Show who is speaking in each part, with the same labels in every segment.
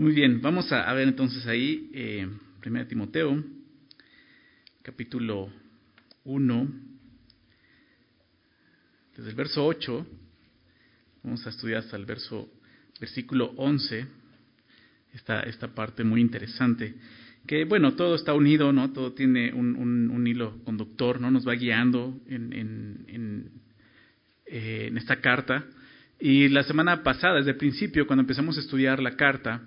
Speaker 1: Muy bien, vamos a, ver entonces ahí, eh, 1 Timoteo, capítulo 1, desde el verso 8, vamos a estudiar hasta el verso, versículo 11, esta, esta parte muy interesante, que bueno, todo está unido, ¿no? Todo tiene un, un, hilo conductor, ¿no? Nos va guiando en, en, en, eh, en esta carta. Y la semana pasada, desde el principio, cuando empezamos a estudiar la carta,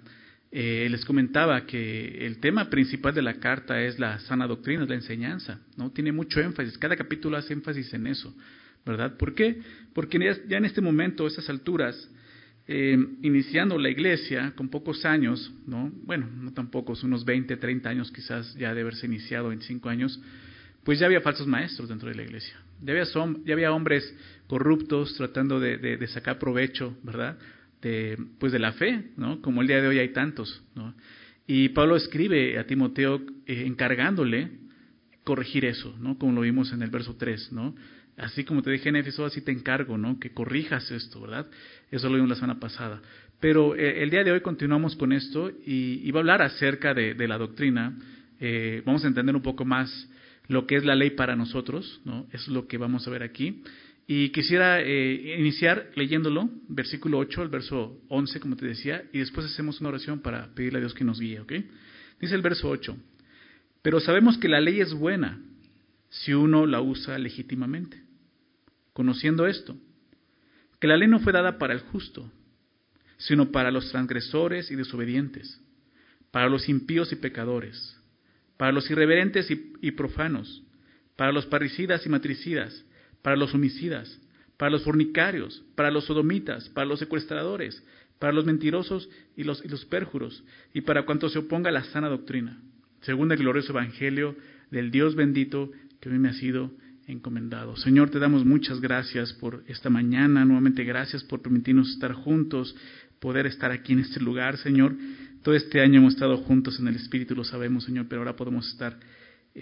Speaker 1: eh, les comentaba que el tema principal de la carta es la sana doctrina, es la enseñanza, ¿no? Tiene mucho énfasis, cada capítulo hace énfasis en eso, ¿verdad? ¿Por qué? Porque ya, en este momento, a estas alturas, eh, iniciando la iglesia con pocos años, ¿no? Bueno, no tan pocos, unos 20, 30 años quizás ya de haberse iniciado en 5 años, pues ya había falsos maestros dentro de la iglesia. Ya había, hombres corruptos tratando de sacar provecho, ¿verdad? De, pues de la fe, ¿no? Como el día de hoy hay tantos, ¿no? Y Pablo escribe a Timoteo eh, encargándole corregir eso, ¿no? Como lo vimos en el verso 3, ¿no? Así como te dije en Éfeso, así te encargo, ¿no? Que corrijas esto, ¿verdad? Eso lo vimos la semana pasada. Pero eh, el día de hoy continuamos con esto y, y va a hablar acerca de, de la doctrina. Eh, vamos a entender un poco más lo que es la ley para nosotros, ¿no? Eso es lo que vamos a ver aquí. Y quisiera eh, iniciar leyéndolo, versículo 8 al verso 11, como te decía, y después hacemos una oración para pedirle a Dios que nos guíe, ¿ok? Dice el verso 8, pero sabemos que la ley es buena si uno la usa legítimamente, conociendo esto, que la ley no fue dada para el justo, sino para los transgresores y desobedientes, para los impíos y pecadores, para los irreverentes y, y profanos, para los parricidas y matricidas, para los homicidas, para los fornicarios, para los sodomitas, para los secuestradores, para los mentirosos y los, y los pérjuros, y para cuanto se oponga a la sana doctrina, según el glorioso evangelio del Dios bendito que mí me ha sido encomendado. Señor, te damos muchas gracias por esta mañana, nuevamente gracias por permitirnos estar juntos, poder estar aquí en este lugar, Señor. Todo este año hemos estado juntos en el Espíritu, lo sabemos, Señor, pero ahora podemos estar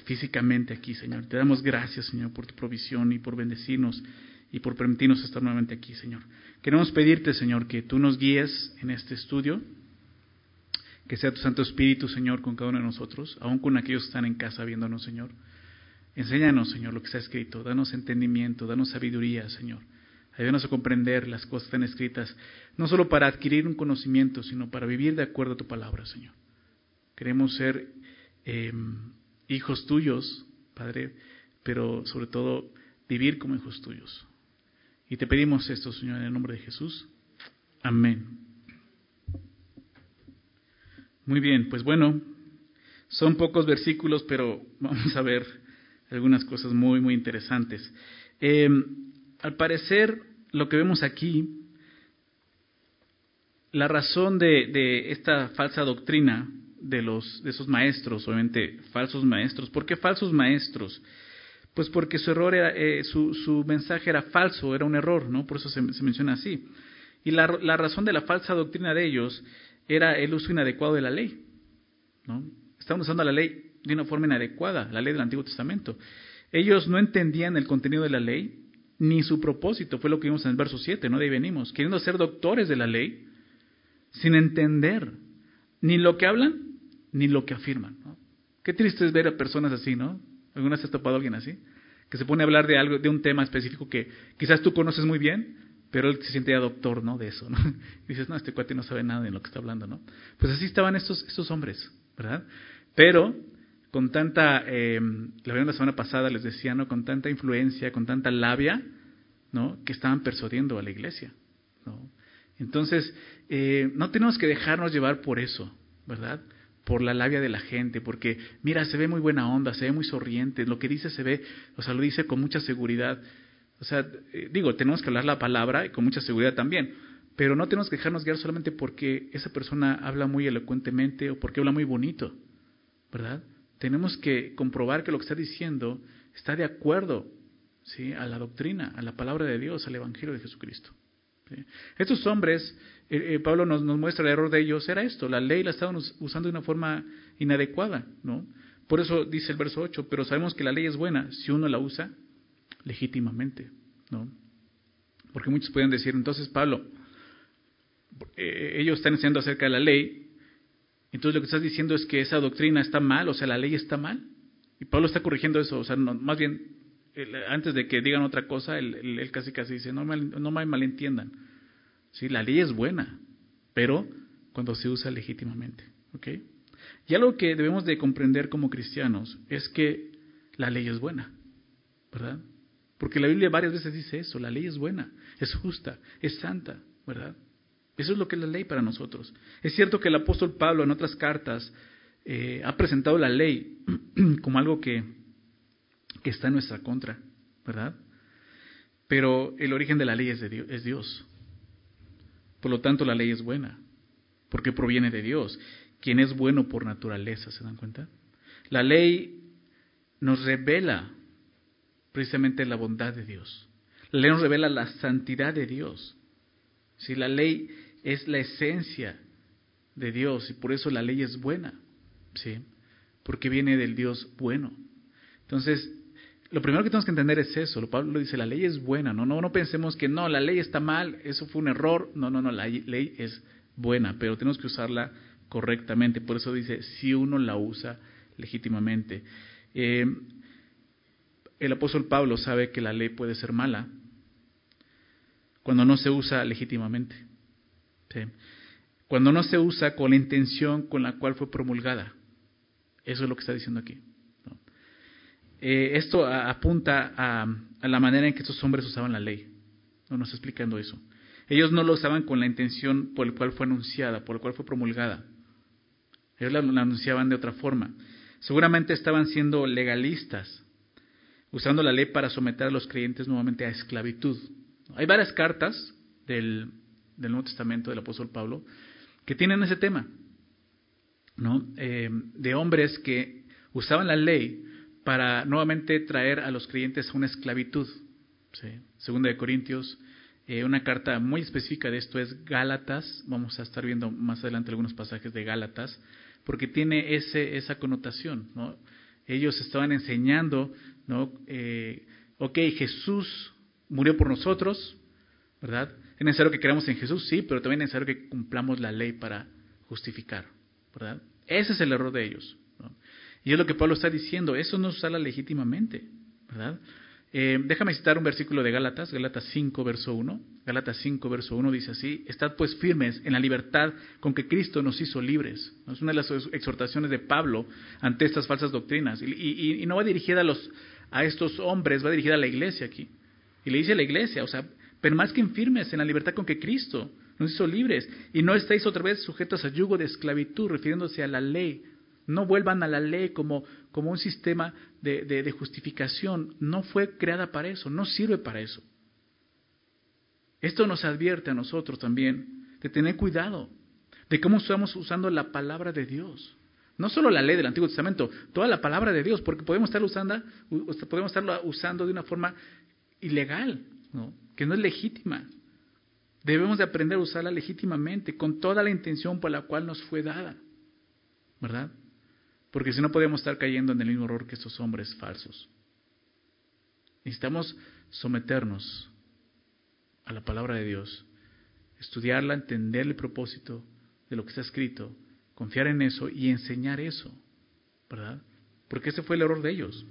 Speaker 1: físicamente aquí, Señor. Te damos gracias, Señor, por tu provisión y por bendecirnos y por permitirnos estar nuevamente aquí, Señor. Queremos pedirte, Señor, que tú nos guíes en este estudio, que sea tu Santo Espíritu, Señor, con cada uno de nosotros, aún con aquellos que están en casa viéndonos, Señor. Enséñanos, Señor, lo que está escrito, danos entendimiento, danos sabiduría, Señor. Ayúdanos a comprender las cosas que están escritas, no solo para adquirir un conocimiento, sino para vivir de acuerdo a tu palabra, Señor. Queremos ser eh, hijos tuyos, Padre, pero sobre todo vivir como hijos tuyos. Y te pedimos esto, Señor, en el nombre de Jesús. Amén. Muy bien, pues bueno, son pocos versículos, pero vamos a ver algunas cosas muy, muy interesantes. Em, al parecer, lo que vemos aquí, la razón de, de esta falsa doctrina de, los, de esos maestros, obviamente falsos maestros. ¿Por qué falsos maestros? Pues porque su error era, eh, su, su, mensaje era falso, era un error, ¿no? Por eso se, menciona así. Y la, la, razón de la falsa doctrina de ellos era el uso inadecuado de la ley, ¿no? Estaban usando la ley de una forma inadecuada, la ley del Antiguo Testamento. Ellos no entendían el contenido de la ley ni su propósito, fue lo que vimos en el verso 7, ¿no? De ahí venimos, queriendo ser doctores de la ley, sin entender ni lo que hablan ni lo que afirman. ¿no? Qué triste es ver a personas así, ¿no? ¿Alguna vez has topado a alguien así? Que se pone a hablar de algo, de un tema específico que quizás tú conoces muy bien, pero él se siente ya doctor, ¿no? De eso, ¿no? Y dices, no, este cuate no sabe nada de lo que está hablando, ¿no? Pues así estaban estos, estos hombres, ¿verdad? Pero con tanta, eh, la la semana pasada les decía, ¿no? Con tanta influencia, con tanta labia, ¿no? Que estaban persuadiendo a la iglesia, ¿no? Entonces, eh, no tenemos que dejarnos llevar por eso, ¿verdad? Por la labia de la gente, porque mira, se ve muy buena onda, se ve muy sonriente, lo que dice se ve, o sea, lo dice con mucha seguridad. O sea, eh, digo, tenemos que hablar la palabra y con mucha seguridad también, pero no tenemos que dejarnos guiar solamente porque esa persona habla muy elocuentemente o porque habla muy bonito, ¿verdad? Tenemos que comprobar que lo que está diciendo está de acuerdo ¿sí? a la doctrina, a la palabra de Dios, al Evangelio de Jesucristo. Estos hombres, eh, eh, Pablo nos, muestra el error de ellos, era esto, la ley la estaban usando de una forma inadecuada, ¿no? Por eso dice el verso 8, pero sabemos que la ley es buena si uno la usa legítimamente, ¿no? Porque muchos pueden decir, entonces Pablo, eh, ellos están enseñando acerca de la ley Entonces lo que estás diciendo es que esa doctrina está mal, o sea, la ley está mal. Y Pablo está corrigiendo eso, o sea, más bien, antes de que digan otra cosa, él, casi casi dice, no, no me malentiendan. Sí, la ley es buena, pero cuando se usa legítimamente. ¿ok? Y algo que debemos de comprender como cristianos es que la ley es buena, ¿verdad? Porque la Biblia varias veces dice eso, la ley es buena, es justa, es santa, ¿verdad? Eso es lo que es la ley para nosotros. Es cierto que el apóstol Pablo en otras cartas eh, ha presentado la ley como algo que, que, está en nuestra contra, ¿verdad? Pero el origen de la ley es, de Dios, es Dios. Por lo tanto, la ley es buena, porque proviene de Dios, quien es bueno por naturaleza, ¿se dan cuenta? La ley nos revela precisamente la bondad de Dios. La ley nos revela la santidad de Dios. Si la ley es la esencia de Dios y por eso la ley es buena, ¿sí? Porque viene del Dios bueno. Entonces, lo primero que tenemos que entender es eso. Lo Pablo dice, la ley es buena, ¿no? No, no pensemos que no, la ley está mal, eso fue un error. No, no, no, la ley es buena, pero tenemos que usarla correctamente. Por eso dice, si uno la usa legítimamente. Eh, el apóstol Pablo sabe que la ley puede ser mala cuando no se usa legítimamente. Cuando no se usa con la intención con la cual fue promulgada. Eso es lo que está diciendo aquí. Eh, esto apunta a, la manera en que estos hombres usaban la ley. No nos está explicando eso. Ellos no lo usaban con la intención por la cual fue anunciada, por la cual fue promulgada. Ellos la, anunciaban de otra forma. Seguramente estaban siendo legalistas, usando la ley para someter a los creyentes nuevamente a esclavitud. Hay varias cartas del, del Nuevo Testamento del apóstol Pablo que tienen ese tema, ¿no? Eh, de hombres que usaban la ley para nuevamente traer a los creyentes a una esclavitud. Segunda de Corintios, eh, una carta muy específica de esto es Gálatas. Vamos a estar viendo más adelante algunos pasajes de Gálatas, porque tiene ese, esa connotación. ¿no? Ellos estaban enseñando, ¿no? Eh, ok, Jesús murió por nosotros, ¿verdad? Es necesario que creamos en Jesús, sí, pero también es necesario que cumplamos la ley para justificar, ¿verdad? Ese es el error de ellos. Y es lo que Pablo está diciendo, eso no se sale legítimamente, ¿verdad? Eh, déjame citar un versículo de Gálatas, Gálatas 5, verso 1. Gálatas 5, verso 1 dice así, Estad pues firmes en la libertad con que Cristo nos hizo libres. Es una de las exhortaciones de Pablo ante estas falsas doctrinas. Y, no va dirigida a, los, a estos hombres, va dirigida a la iglesia aquí. Y le dice a la iglesia, o sea, permanezcan firmes en la libertad con que Cristo nos hizo libres y no estéis otra vez sujetos a yugo de esclavitud, refiriéndose a la ley. No vuelvan a la ley como, como un sistema de, de, justificación. No fue creada para eso, no sirve para eso. Esto nos advierte a nosotros también de tener cuidado de cómo estamos usando la palabra de Dios. No solo la ley del Antiguo Testamento, toda la palabra de Dios, porque podemos estar usando, podemos estarlo usando de una forma ilegal, ¿no? que no es legítima. Debemos de aprender a usarla legítimamente, con toda la intención por la cual nos fue dada, ¿verdad? Porque si no podemos estar cayendo en el mismo error que estos hombres falsos. Necesitamos someternos a la palabra de Dios, estudiarla, entender el propósito de lo que está escrito, confiar en eso y enseñar eso, ¿verdad? Porque ese fue el error de ellos.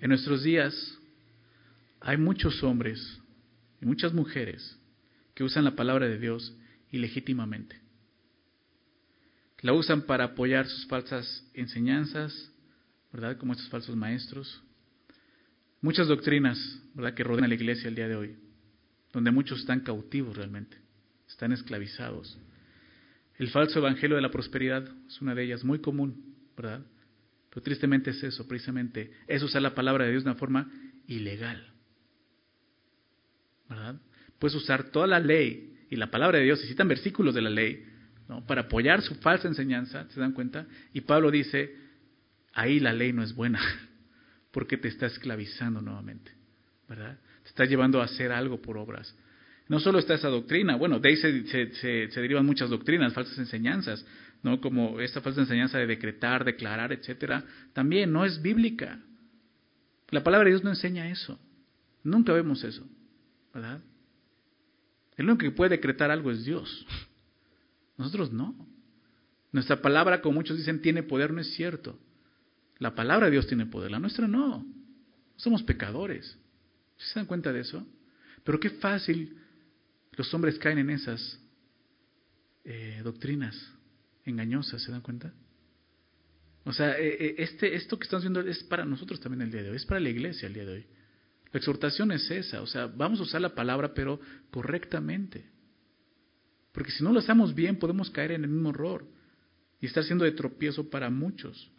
Speaker 1: En nuestros días hay muchos hombres y muchas mujeres que usan la palabra de Dios ilegítimamente. La usan para apoyar sus falsas enseñanzas, ¿verdad? Como estos falsos maestros. Muchas doctrinas, ¿verdad? Que rodean a la iglesia el día de hoy, donde muchos están cautivos realmente, están esclavizados. El falso evangelio de la prosperidad es una de ellas, muy común, ¿verdad? Pero tristemente es eso, precisamente, es usar la palabra de Dios de una forma ilegal. ¿verdad? Puedes usar toda la ley y la palabra de Dios, y citan versículos de la ley, para apoyar su falsa enseñanza, ¿se dan cuenta? Y Pablo dice, ahí la ley no es buena, porque te está esclavizando nuevamente, ¿verdad? Te está llevando a hacer algo por obras. No solo está esa doctrina, bueno, de ahí se, se, se, derivan muchas doctrinas, falsas enseñanzas, ¿no? Como esta falsa enseñanza de decretar, declarar, etcétera, también no es bíblica. La palabra de Dios no enseña eso. Nunca vemos eso. ¿verdad? El único que puede decretar algo es Dios. Nosotros no. Nuestra palabra, como muchos dicen, tiene poder, no es cierto. La palabra de Dios tiene poder, la nuestra no. Somos pecadores. ¿Se dan cuenta de eso? Pero qué fácil los hombres caen en esas eh, doctrinas engañosas, ¿se dan cuenta? O sea, eh, eh, este, esto que estamos viendo es para nosotros también el día de hoy, es para la iglesia el día de hoy. La exhortación es esa, o sea, vamos a usar la palabra, pero correctamente. Porque si no lo hacemos bien, podemos caer en el mismo error y estar siendo de tropiezo para muchos.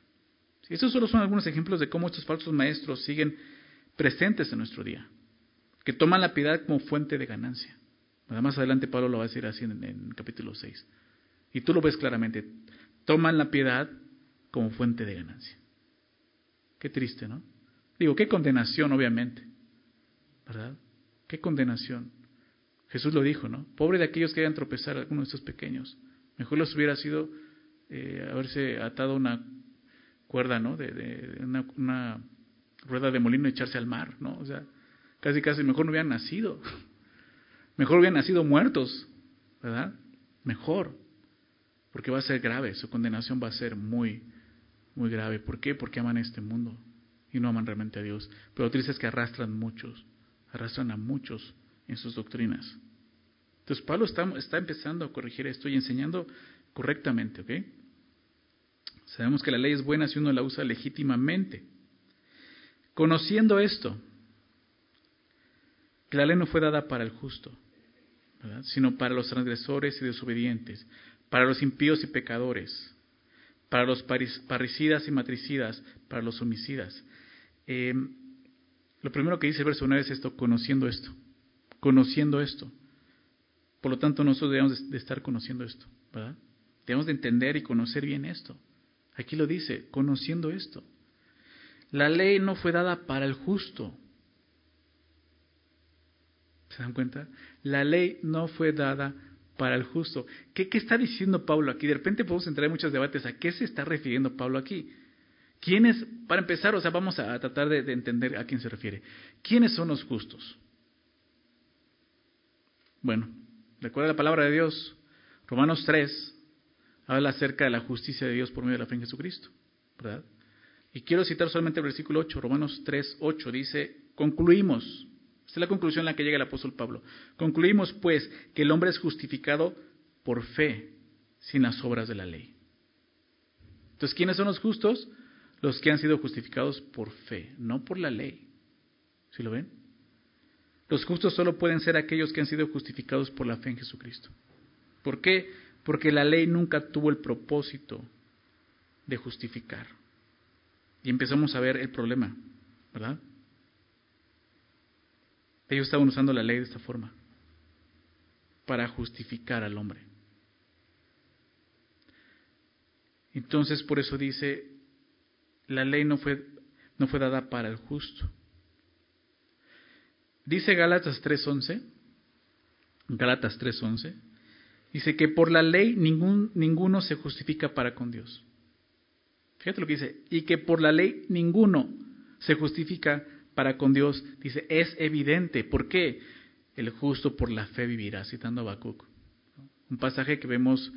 Speaker 1: Estos solo son algunos ejemplos de cómo estos falsos maestros siguen presentes en nuestro día, que toman la piedad como fuente de ganancia. Más adelante Pablo lo va a decir así en, en capítulo 6. Y tú lo ves claramente. Toman la piedad como fuente de ganancia. Qué triste, ¿no? Digo, qué condenación, obviamente. ¿verdad? Qué condenación. Jesús lo dijo, ¿no? Pobre de aquellos que hayan tropezar a alguno de estos pequeños. Mejor les hubiera sido eh, haberse atado una cuerda, ¿no? De, una, rueda de molino y echarse al mar, ¿no? O sea, casi casi mejor no hubieran nacido. Mejor hubieran nacido muertos, ¿verdad? Mejor. Porque va a ser grave, su condenación va a ser muy, muy grave. ¿Por qué? Porque aman este mundo y no aman realmente a Dios. Pero triste es que arrastran muchos arrastran a muchos en sus doctrinas. Entonces Pablo está, empezando a corregir esto y enseñando correctamente, ¿ok? Sabemos que la ley es buena si uno la usa legítimamente. Conociendo esto, que la ley no fue dada para el justo, sino para los transgresores y desobedientes, para los impíos y pecadores, para los parricidas y matricidas, para los homicidas. Eh, lo primero que dice el verso 9 es esto, conociendo esto, conociendo esto. Por lo tanto, nosotros debemos de estar conociendo esto, ¿verdad? Debemos de entender y conocer bien esto. Aquí lo dice, conociendo esto. La ley no fue dada para el justo. ¿Se dan cuenta? La ley no fue dada para el justo. ¿Qué, ¿Qué, está diciendo Pablo aquí? De repente podemos entrar en muchos debates. ¿A qué se está refiriendo Pablo aquí? ¿Quiénes, para empezar, o sea, vamos a tratar de, entender a quién se refiere. ¿Quiénes son los justos? Bueno, recuerda la palabra de Dios. Romanos 3 habla acerca de la justicia de Dios por medio de la fe en Jesucristo, ¿verdad? Y quiero citar solamente el versículo 8, Romanos 3, 8, dice, concluimos, esta es la conclusión a la que llega el apóstol Pablo, concluimos pues que el hombre es justificado por fe, sin las obras de la ley. Entonces, ¿quiénes son los justos? los que han sido justificados por fe, no por la ley. ¿Sí lo ven? Los justos solo pueden ser aquellos que han sido justificados por la fe en Jesucristo. ¿Por qué? Porque la ley nunca tuvo el propósito de justificar. Y empezamos a ver el problema, ¿verdad? Ellos estaban usando la ley de esta forma, para justificar al hombre. Entonces, por eso dice, la ley no fue, no fue dada para el justo. Dice Gálatas 3.11, Gálatas 3.11, dice que por la ley ninguno se justifica para con Dios. Fíjate lo que dice, y que por la ley ninguno se justifica para con Dios. Dice, es evidente. ¿Por qué? El justo por la fe vivirá, citando a Habacuc. Un pasaje que vemos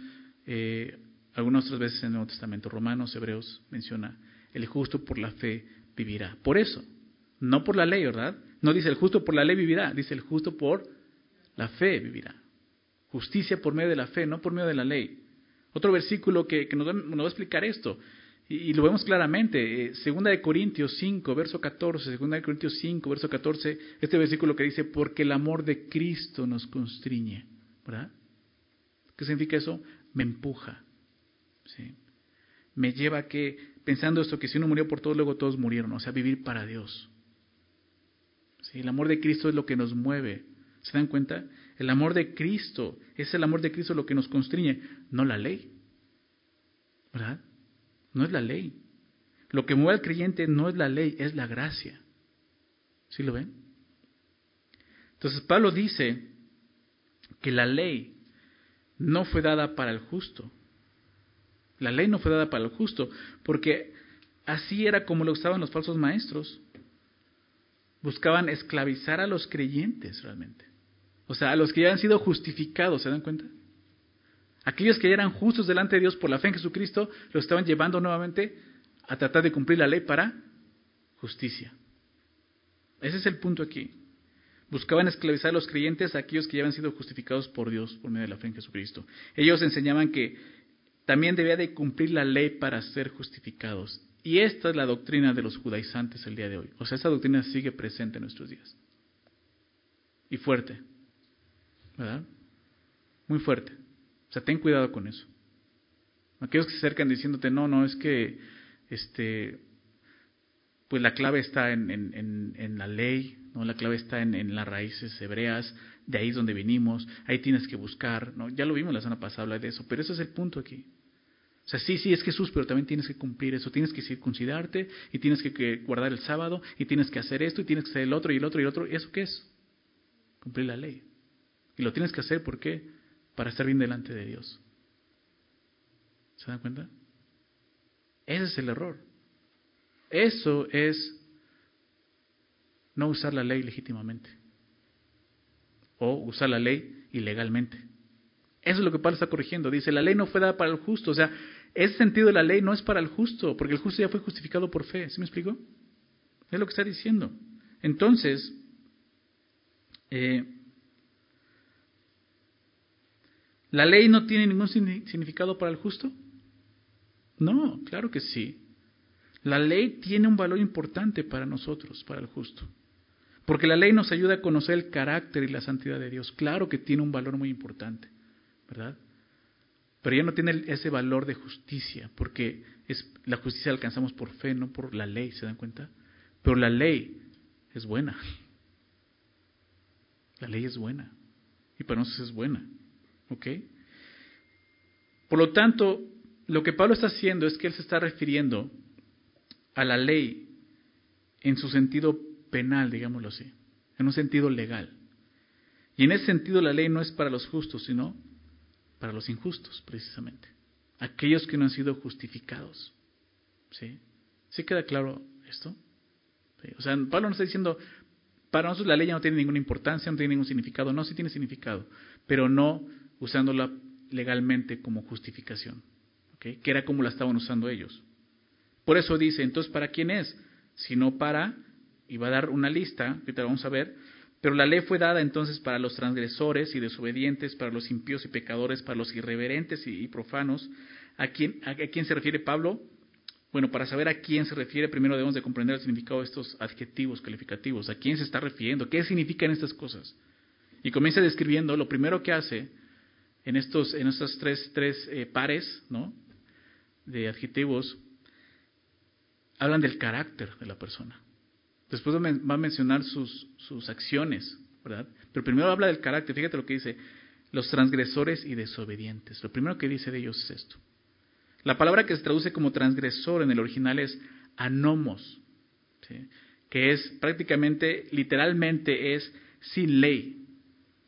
Speaker 1: eh, algunas otras veces en el Nuevo Testamento, Romanos, Hebreos, menciona el justo por la fe vivirá. Por eso, no por la ley, ¿verdad? No dice el justo por la ley vivirá, dice el justo por la fe vivirá. Justicia por medio de la fe, no por medio de la ley. Otro versículo que, nos, va, a explicar esto, y, lo vemos claramente, eh, segunda de Corintios 5, verso 14, segunda de Corintios 5, verso 14, este versículo que dice, porque el amor de Cristo nos constriñe, ¿verdad? ¿Qué significa eso? Me empuja, ¿sí? me lleva a que pensando esto, que si uno murió por todos, luego todos murieron, o sea, vivir para Dios. El amor de Cristo es lo que nos mueve. ¿Se dan cuenta? El amor de Cristo, es el amor de Cristo lo que nos constriñe, no la ley. ¿Verdad? No es la ley. Lo que mueve al creyente no es la ley, es la gracia. ¿Sí lo ven? Entonces Pablo dice que la ley no fue dada para el justo, la ley no fue dada para el justo, porque así era como lo usaban los falsos maestros. Buscaban esclavizar a los creyentes realmente. O sea, a los que ya han sido justificados, ¿se dan cuenta? Aquellos que ya eran justos delante de Dios por la fe en Jesucristo, los estaban llevando nuevamente a tratar de cumplir la ley para justicia. Ese es el punto aquí. Buscaban esclavizar a los creyentes a aquellos que ya habían sido justificados por Dios por medio de la fe en Jesucristo. Ellos enseñaban que también debía de cumplir la ley para ser justificados. Y esta es la doctrina de los judaizantes el día de hoy. O sea, esta doctrina sigue presente en nuestros días. Y fuerte. ¿Verdad? Muy fuerte. O sea, ten cuidado con eso. Aquellos que se acercan diciéndote, no, no, es que este, pues la clave está en, en, en, la ley, ¿no? la clave está en, las raíces hebreas, de ahí es donde venimos, ahí tienes que buscar, ¿no? ya lo vimos la semana pasada hablar de eso, pero ese es el punto aquí. O sea, sí, sí, es Jesús, pero también tienes que cumplir eso, tienes que circuncidarte y tienes que, guardar el sábado y tienes que hacer esto y tienes que hacer el otro y el otro y el otro. ¿Y eso qué es? Cumplir la ley. Y lo tienes que hacer, ¿por qué? Para estar bien delante de Dios. ¿Se dan cuenta? Ese es el error. Eso es no usar la ley legítimamente o usar la ley ilegalmente. Eso es lo que Pablo está corrigiendo. Dice, la ley no fue dada para el justo. O sea, ese sentido de la ley no es para el justo, porque el justo ya fue justificado por fe. ¿Sí me explico? Es lo que está diciendo. Entonces, eh, ¿la ley no tiene ningún significado para el justo? No, claro que sí. La ley tiene un valor importante para nosotros, para el justo. Porque la ley nos ayuda a conocer el carácter y la santidad de Dios. Claro que tiene un valor muy importante, ¿verdad? Pero ya no tiene ese valor de justicia, porque es, la justicia la alcanzamos por fe, no por la ley, ¿se dan cuenta? Pero la ley es buena. La ley es buena. Y para nosotros es buena. ¿Ok? Por lo tanto, lo que Pablo está haciendo es que él se está refiriendo a la ley en su sentido penal, digámoslo así, en un sentido legal. Y en ese sentido la ley no es para los justos, sino para los injustos, precisamente. Aquellos que no han sido justificados. ¿Sí? ¿Sí queda claro esto? O sea, Pablo no está diciendo, para nosotros la ley ya no tiene ninguna importancia, no tiene ningún significado. No, sí tiene significado, pero no usándola legalmente como justificación. Que era como la estaban usando ellos. Por eso dice, entonces, ¿para quién es? Sino para, y va a dar una lista, que te vamos a ver, pero la ley fue dada entonces para los transgresores y desobedientes, para los impíos y pecadores, para los irreverentes y, profanos. ¿A quién, ¿A quién se refiere Pablo? Bueno, para saber a quién se refiere, primero debemos de comprender el significado de estos adjetivos calificativos. ¿A quién se está refiriendo? ¿Qué significan estas cosas? Y comienza describiendo, lo primero que hace en estos, en estos tres, tres eh, pares ¿no? de adjetivos, hablan del carácter de la persona. Después va a mencionar sus, sus acciones, ¿verdad? Pero primero habla del carácter. Fíjate lo que dice, los transgresores y desobedientes. Lo primero que dice de ellos es esto. La palabra que se traduce como transgresor en el original es anomos, que es prácticamente, literalmente es sin ley,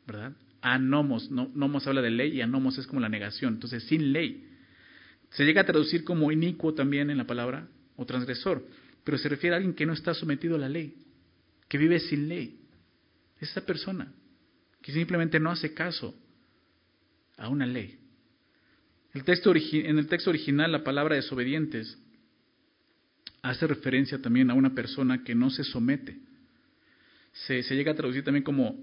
Speaker 1: ¿verdad? Anomos, no, nomos habla de ley y anomos es como la negación, entonces sin ley. Se llega a traducir como inicuo también en la palabra, o transgresor, pero se refiere a alguien que no está sometido a la ley, que vive sin ley. Esa persona que simplemente no hace caso a una ley. El texto en el texto original la palabra desobedientes hace referencia también a una persona que no se somete. Se, llega a traducir también como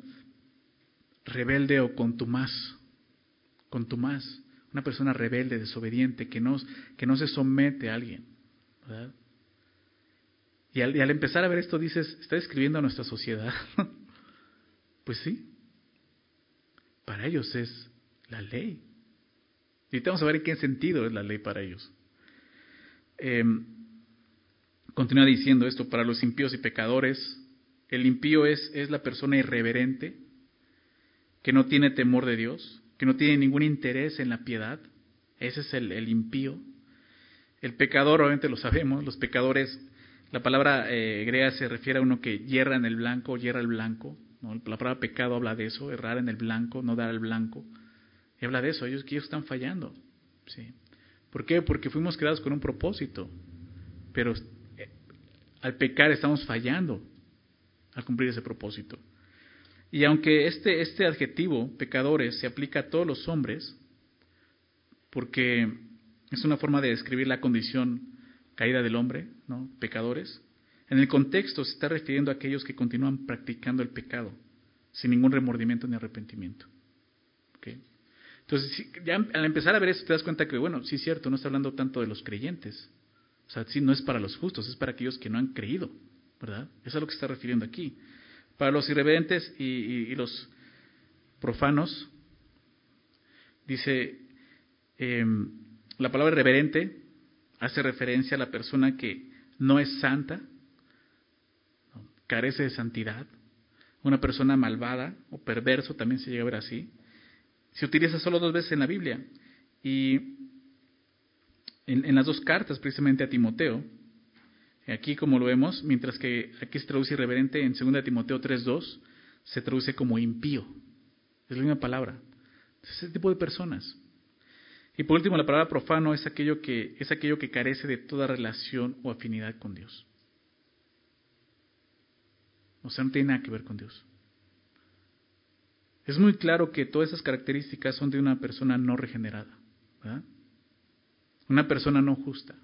Speaker 1: rebelde o contumaz. Contumaz. Una persona rebelde, desobediente, que no, que no se somete a alguien. Y al, empezar a ver esto dices, ¿está describiendo a nuestra sociedad? pues sí. Para ellos es la ley. Y vamos a ver en qué sentido es la ley para ellos. Em, continúa diciendo esto, para los impíos y pecadores, el impío es, es la persona irreverente, que no tiene temor de Dios, que no tiene ningún interés en la piedad. Ese es el, el impío. El pecador, obviamente lo sabemos, los pecadores, la palabra eh, griega se refiere a uno que hierra en el blanco, hierra el blanco. ¿no? La palabra pecado habla de eso, errar en el blanco, no dar el blanco. Y habla de eso, ellos, ellos están fallando. ¿sí? ¿Por qué? Porque fuimos creados con un propósito, pero eh, al pecar estamos fallando al cumplir ese propósito. Y aunque este, este adjetivo, pecadores, se aplica a todos los hombres, porque es una forma de describir la condición caída del hombre, ¿no? Pecadores. En el contexto se está refiriendo a aquellos que continúan practicando el pecado sin ningún remordimiento ni arrepentimiento. Entonces, ya al empezar a ver esto te das cuenta que, bueno, sí es cierto, no está hablando tanto de los creyentes. O sea, sí, no es para los justos, es para aquellos que no han creído, ¿verdad? Eso es a lo que se está refiriendo aquí. Para los irreverentes y, los profanos, dice, em, la palabra irreverente hace referencia a la persona que no es santa, carece de santidad, una persona malvada o perverso también se llega a ver así. Se utiliza solo dos veces en la Biblia. Y en, las dos cartas, precisamente a Timoteo, aquí como lo vemos, mientras que aquí se traduce irreverente en 2 Timoteo 3.2, se traduce como impío. Es la misma palabra. ese tipo de personas. Y por último, la palabra profano es aquello que, es aquello que carece de toda relación o afinidad con Dios. O sea, no tiene nada que ver con Dios. Es muy claro que todas esas características son de una persona no regenerada, Una persona no justa.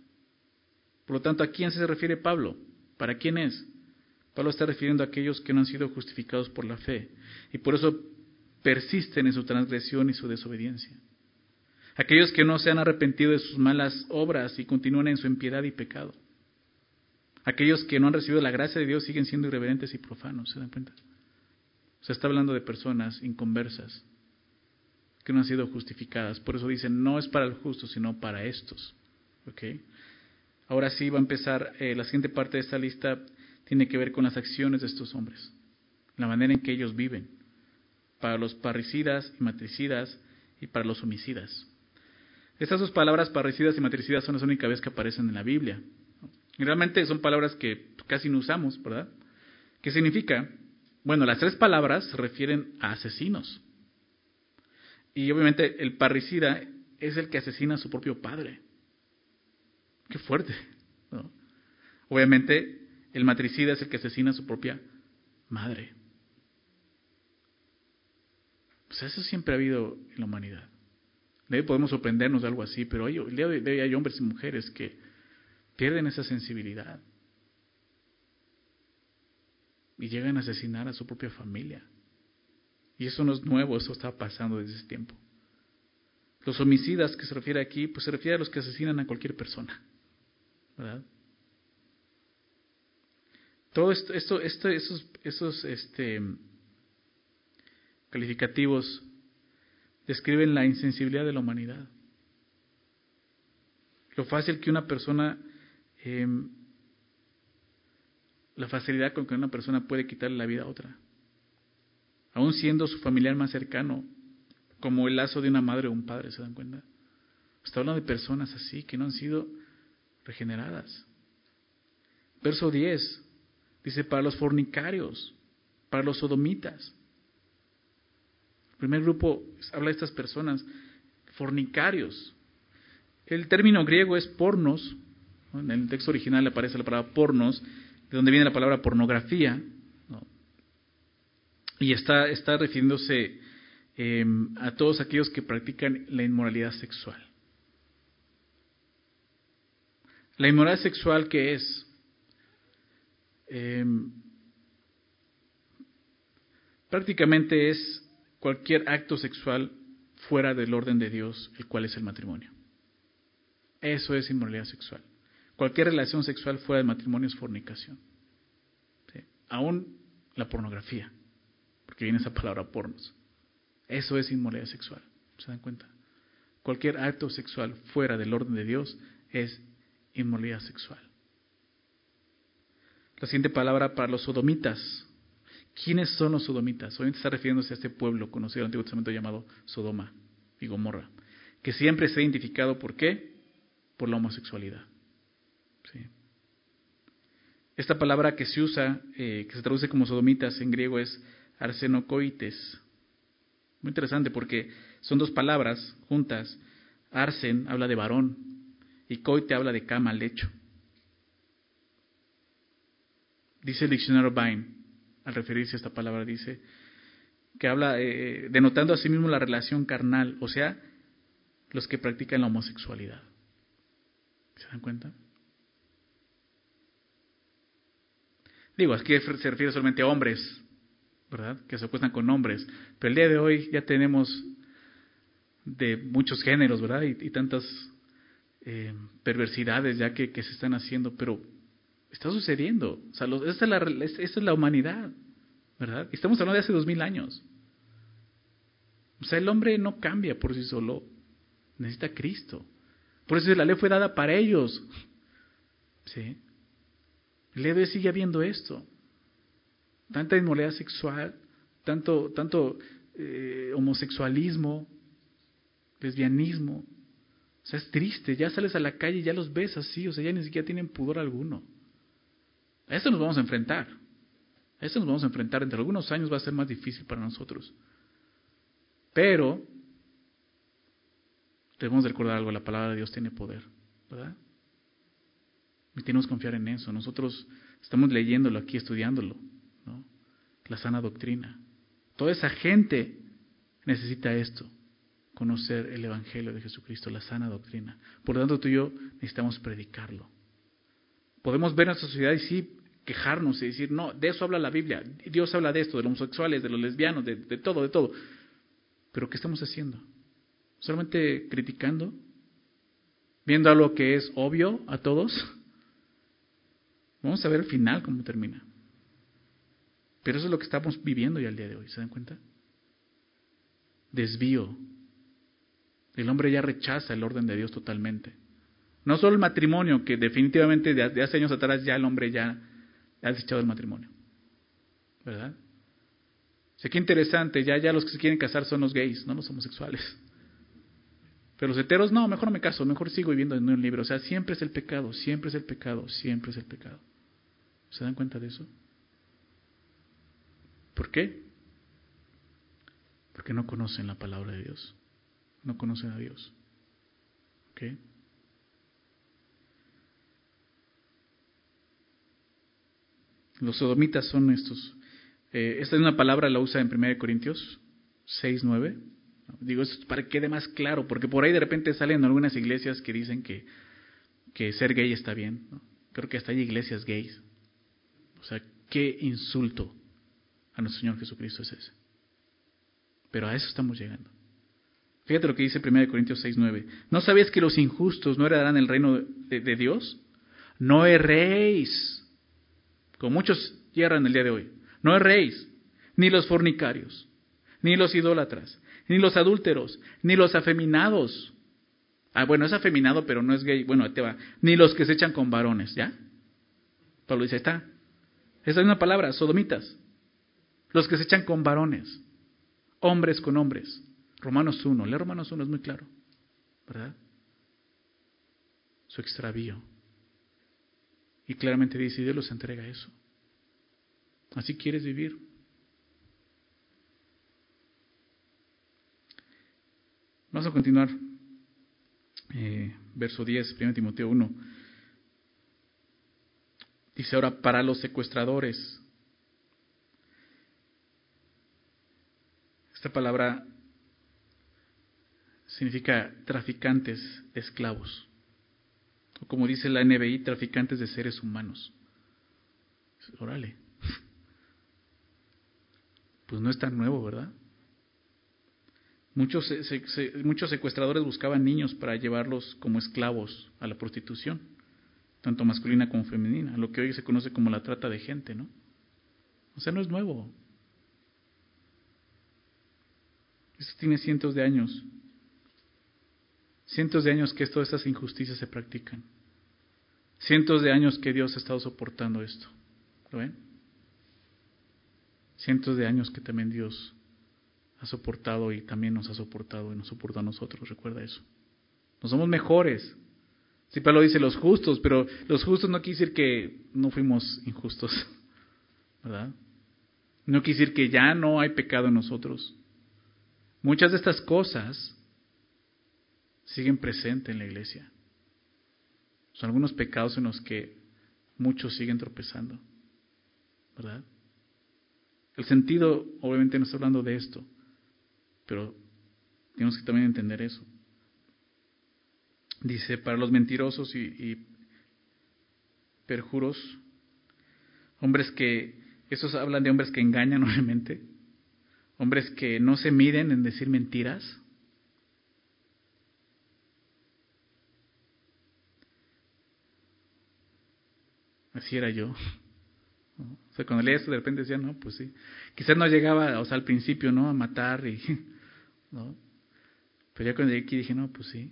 Speaker 1: Por lo tanto, ¿a quién se refiere Pablo? ¿Para quién es? Pablo está refiriendo a aquellos que no han sido justificados por la fe y por eso persisten en su transgresión y su desobediencia. Aquellos que no se han arrepentido de sus malas obras y continúan en su impiedad y pecado. Aquellos que no han recibido la gracia de Dios siguen siendo irreverentes y profanos, ¿se dan cuenta? Se está hablando de personas inconversas que no han sido justificadas. Por eso dicen, no es para el justo, sino para estos. Ahora sí va a empezar, eh, la siguiente parte de esta lista tiene que ver con las acciones de estos hombres, la manera en que ellos viven, para los parricidas y matricidas y para los homicidas. Estas dos palabras, parricidas y matricidas, son las únicas vez que aparecen en la Biblia. realmente son palabras que casi no usamos, ¿verdad? ¿Qué significa? Bueno, las tres palabras se refieren a asesinos. Y obviamente el parricida es el que asesina a su propio padre. Qué fuerte. ¿no? Obviamente el matricida es el que asesina a su propia madre. Pues eso siempre ha habido en la humanidad. De podemos sorprendernos de algo así, pero el día de hoy hay hombres y mujeres que pierden esa sensibilidad y llegan a asesinar a su propia familia. Y eso no es nuevo, eso está pasando desde ese tiempo. Los homicidas que se refiere aquí, pues se refiere a los que asesinan a cualquier persona. ¿Verdad? Todo esto, esto, esto esos, esos este, calificativos describen la insensibilidad de la humanidad. Lo fácil que una persona em, la facilidad con que una persona puede quitarle la vida a otra, aún siendo su familiar más cercano, como el lazo de una madre o un padre, ¿se dan cuenta? Está hablando de personas así que no han sido regeneradas. Verso 10 dice, para los fornicarios, para los sodomitas. El primer grupo habla de estas personas, fornicarios. El término griego es pornos, en el texto original aparece la palabra pornos, de donde viene la palabra pornografía, y está, está refiriéndose em, a todos aquellos que practican la inmoralidad sexual. La inmoralidad sexual que es em, prácticamente es cualquier acto sexual fuera del orden de Dios, el cual es el matrimonio. Eso es inmoralidad sexual. Cualquier relación sexual fuera del matrimonio es fornicación. Aún la pornografía, porque viene esa palabra pornos. Eso es inmoralidad sexual. ¿Se dan cuenta? Cualquier acto sexual fuera del orden de Dios es inmoralidad sexual. La siguiente palabra para los sodomitas. ¿Quiénes son los sodomitas? Obviamente está refiriéndose a este pueblo conocido en el Antiguo Testamento llamado Sodoma y Gomorra, que siempre se ha identificado por qué? Por la homosexualidad. Esta palabra que se usa, eh, que se traduce como sodomitas en griego es arsenocoites. Muy interesante porque son dos palabras juntas. Arsen habla de varón y coite habla de cama, lecho. Dice el diccionario Vine, al referirse a esta palabra, dice que habla, eh, denotando a sí mismo la relación carnal, o sea, los que practican la homosexualidad. ¿Se dan cuenta? Digo, aquí se refiere solamente a hombres, ¿verdad? Que se acuestan con hombres. Pero el día de hoy ya tenemos de muchos géneros, ¿verdad? Y, tantas eh, perversidades ya que, se están haciendo, pero está sucediendo. O sea, esa, es la, humanidad, ¿verdad? Estamos hablando de hace dos mil años. O sea, el hombre no cambia por sí solo, necesita Cristo. Por eso la ley fue dada para ellos. ¿Sí? El sigue habiendo esto. Tanta inmoralidad sexual, tanto, tanto eh, homosexualismo, lesbianismo. O sea, es triste. Ya sales a la calle y ya los ves así. O sea, ya ni siquiera tienen pudor alguno. A eso nos vamos a enfrentar. A eso nos vamos a enfrentar. Entre algunos años va a ser más difícil para nosotros. Pero debemos recordar algo. La palabra de Dios tiene poder. ¿Verdad? Y tenemos que confiar en eso. Nosotros estamos leyéndolo aquí, estudiándolo. ¿no? La sana doctrina. Toda esa gente necesita esto, conocer el Evangelio de Jesucristo, la sana doctrina. Por lo tanto, tú y yo necesitamos predicarlo. Podemos ver nuestra sociedad y sí quejarnos y decir, no, de eso habla la Biblia. Dios habla de esto, de los homosexuales, de los lesbianos, de, todo, de todo. Pero ¿qué estamos haciendo? ¿Solamente criticando? ¿Viendo algo que es obvio a todos? Vamos a ver el final cómo termina. Pero eso es lo que estamos viviendo ya el día de hoy, ¿se dan cuenta? Desvío. El hombre ya rechaza el orden de Dios totalmente. No solo el matrimonio, que definitivamente de hace años atrás ya el hombre ya ha desechado el matrimonio. ¿Verdad? sé qué interesante, ya, ya los que se quieren casar son los gays, no los homosexuales. Pero los heteros, no, mejor no me caso, mejor sigo viviendo en un libro. O sea, siempre es el pecado, siempre es el pecado, siempre es el pecado. ¿Se dan cuenta de eso? ¿Por qué? Porque no conocen la palabra de Dios. No conocen a Dios. ¿Ok? Los sodomitas son estos. Eh, esta es una palabra, la usa en 1 Corintios 6, 9. Digo, esto es para que quede más claro, porque por ahí de repente salen algunas iglesias que dicen que, que ser gay está bien. Creo que hasta hay iglesias gays. O sea, qué insulto a nuestro Señor Jesucristo es ese. Pero a eso estamos llegando. Fíjate lo que dice 1 Corintios 6:9. ¿No sabéis que los injustos no heredarán el reino de, de Dios? No erréis. Como muchos hierran el día de hoy. No erréis. Ni los fornicarios, ni los idólatras, ni los adúlteros, ni los afeminados. Ah, bueno, es afeminado, pero no es gay. Bueno, te va. Ni los que se echan con varones, ¿ya? Pablo dice, está. Esa es una palabra, sodomitas. Los que se echan con varones, hombres con hombres. Romanos 1, lee Romanos 1, es muy claro, ¿verdad? Su extravío. Y claramente dice, Dios los entrega eso. Así quieres vivir. Vamos a continuar. Eh, verso 10, 1 Timoteo 1. Dice ahora, para los secuestradores. Esta palabra significa traficantes de esclavos. O como dice la NBI, traficantes de seres humanos. Órale. Pues no es tan nuevo, ¿verdad? Muchos, muchos secuestradores buscaban niños para llevarlos como esclavos a la prostitución tanto masculina como femenina, lo que hoy se conoce como la trata de gente, ¿no? O sea, no es nuevo. Esto tiene cientos de años. Cientos de años que todas estas injusticias se practican. Cientos de años que Dios ha estado soportando esto. ¿Lo ven? Cientos de años que también Dios ha soportado y también nos ha soportado y nos soporta a nosotros. Recuerda eso. No somos mejores, Sí, Pablo dice los justos, pero los justos no quiere decir que no fuimos injustos, ¿verdad? No quiere decir que ya no hay pecado en nosotros. Muchas de estas cosas siguen presentes en la iglesia. Son algunos pecados en los que muchos siguen tropezando, ¿verdad? El sentido, obviamente, no está hablando de esto, pero tenemos que también entender eso. Dice, para los mentirosos y, y perjuros, hombres que, esos hablan de hombres que engañan obviamente, hombres que no se miden en decir mentiras. Así era yo. O sea, cuando leía esto de repente decía, no, pues sí. Quizás no llegaba, o sea, al principio, ¿no? A matar y, ¿no? Pero ya cuando llegué aquí dije, no, pues sí.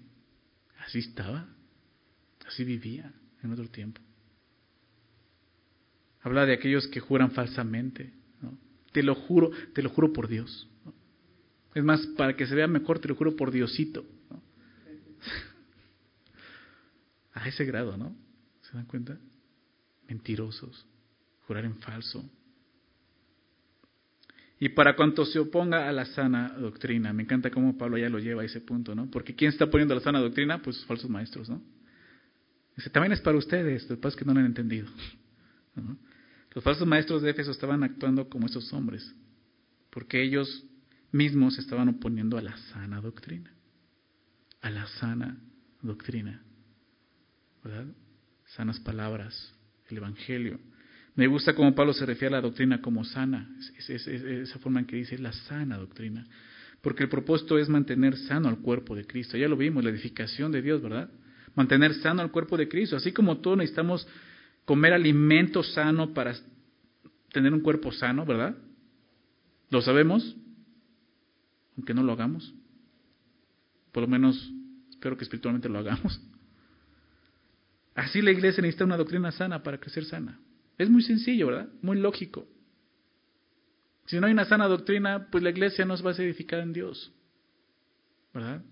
Speaker 1: Así estaba. Así vivía en otro tiempo. Habla de aquellos que juran falsamente. ¿no? Te lo juro, te lo juro por Dios. Es más, para que se vea mejor, te lo juro por Diosito. A ese grado, ¿no? ¿Se dan cuenta? Mentirosos, jurar en falso. Y para cuanto se oponga a la sana doctrina, me encanta cómo Pablo ya lo lleva a ese punto, ¿no? Porque ¿quién está poniendo la sana doctrina? Pues falsos maestros, ¿no? Dice, también es para ustedes, lo que pasa es que no lo han entendido. Los falsos maestros de Éfeso estaban actuando como esos hombres, porque ellos mismos estaban oponiendo a la sana doctrina, a la sana doctrina, ¿verdad? Sanas palabras, el Evangelio. Me gusta cómo Pablo se refiere a la doctrina como sana, es, esa forma en que dice la sana doctrina, porque el propósito es mantener sano al cuerpo de Cristo. Ya lo vimos, la edificación de Dios, ¿verdad? Mantener sano al cuerpo de Cristo, así como todos necesitamos comer alimento sano para tener un cuerpo sano, ¿verdad? ¿Lo sabemos? Aunque no lo hagamos. Por lo menos espero que espiritualmente lo hagamos. Así la iglesia necesita una doctrina sana para crecer sana. Es muy sencillo, ¿verdad? Muy lógico. Si no hay una sana doctrina, pues la iglesia no se va a edificar en Dios. ¿Verdad?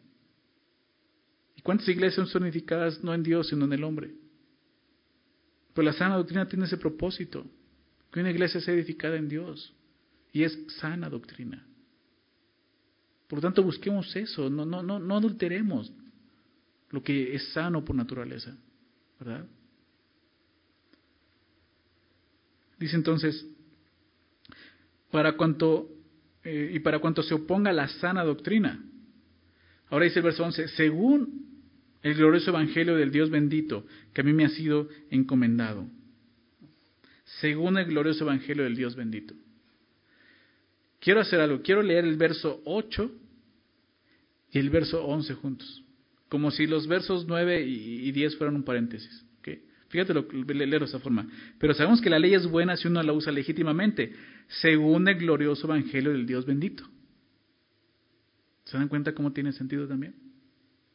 Speaker 1: ¿Y cuántas iglesias son edificadas no en Dios, sino en el hombre? Pues la sana doctrina tiene ese propósito, que una iglesia sea edificada en Dios. Y es sana doctrina. Por lo tanto, busquemos eso, no, no, no, no adulteremos lo que es sano por naturaleza. ¿Verdad? Dice entonces, para cuanto, eh, y para cuanto se oponga a la sana doctrina. Ahora dice el verso 11, según el glorioso evangelio del Dios bendito que a mí me ha sido encomendado. Según el glorioso evangelio del Dios bendito. Quiero hacer algo, quiero leer el verso 8 y el verso 11 juntos, como si los versos 9 y 10 fueran un paréntesis. Fíjate lo leerlo de esa forma. Pero sabemos que la ley es buena si uno la usa legítimamente, según el glorioso evangelio del Dios bendito. ¿Se dan cuenta cómo tiene sentido también?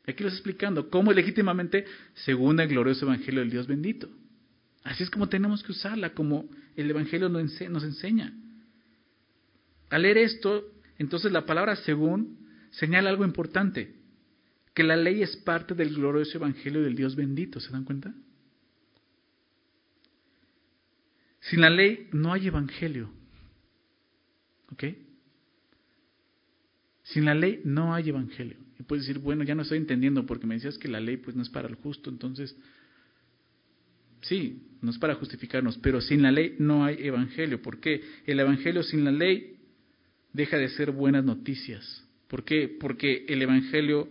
Speaker 1: Aquí lo está explicando, cómo legítimamente, según el glorioso evangelio del Dios bendito. Así es como tenemos que usarla, como el evangelio nos enseña. Al leer esto, entonces la palabra según señala algo importante, que la ley es parte del glorioso evangelio del Dios bendito, ¿se dan cuenta? Sin la ley no hay evangelio. ¿Ok? Sin la ley no hay evangelio. Y puedes decir, bueno, ya no estoy entendiendo porque me decías que la ley pues no es para el justo, entonces sí, no es para justificarnos, pero sin la ley no hay evangelio. ¿Por qué? El evangelio sin la ley deja de ser buenas noticias. ¿Por qué? Porque el evangelio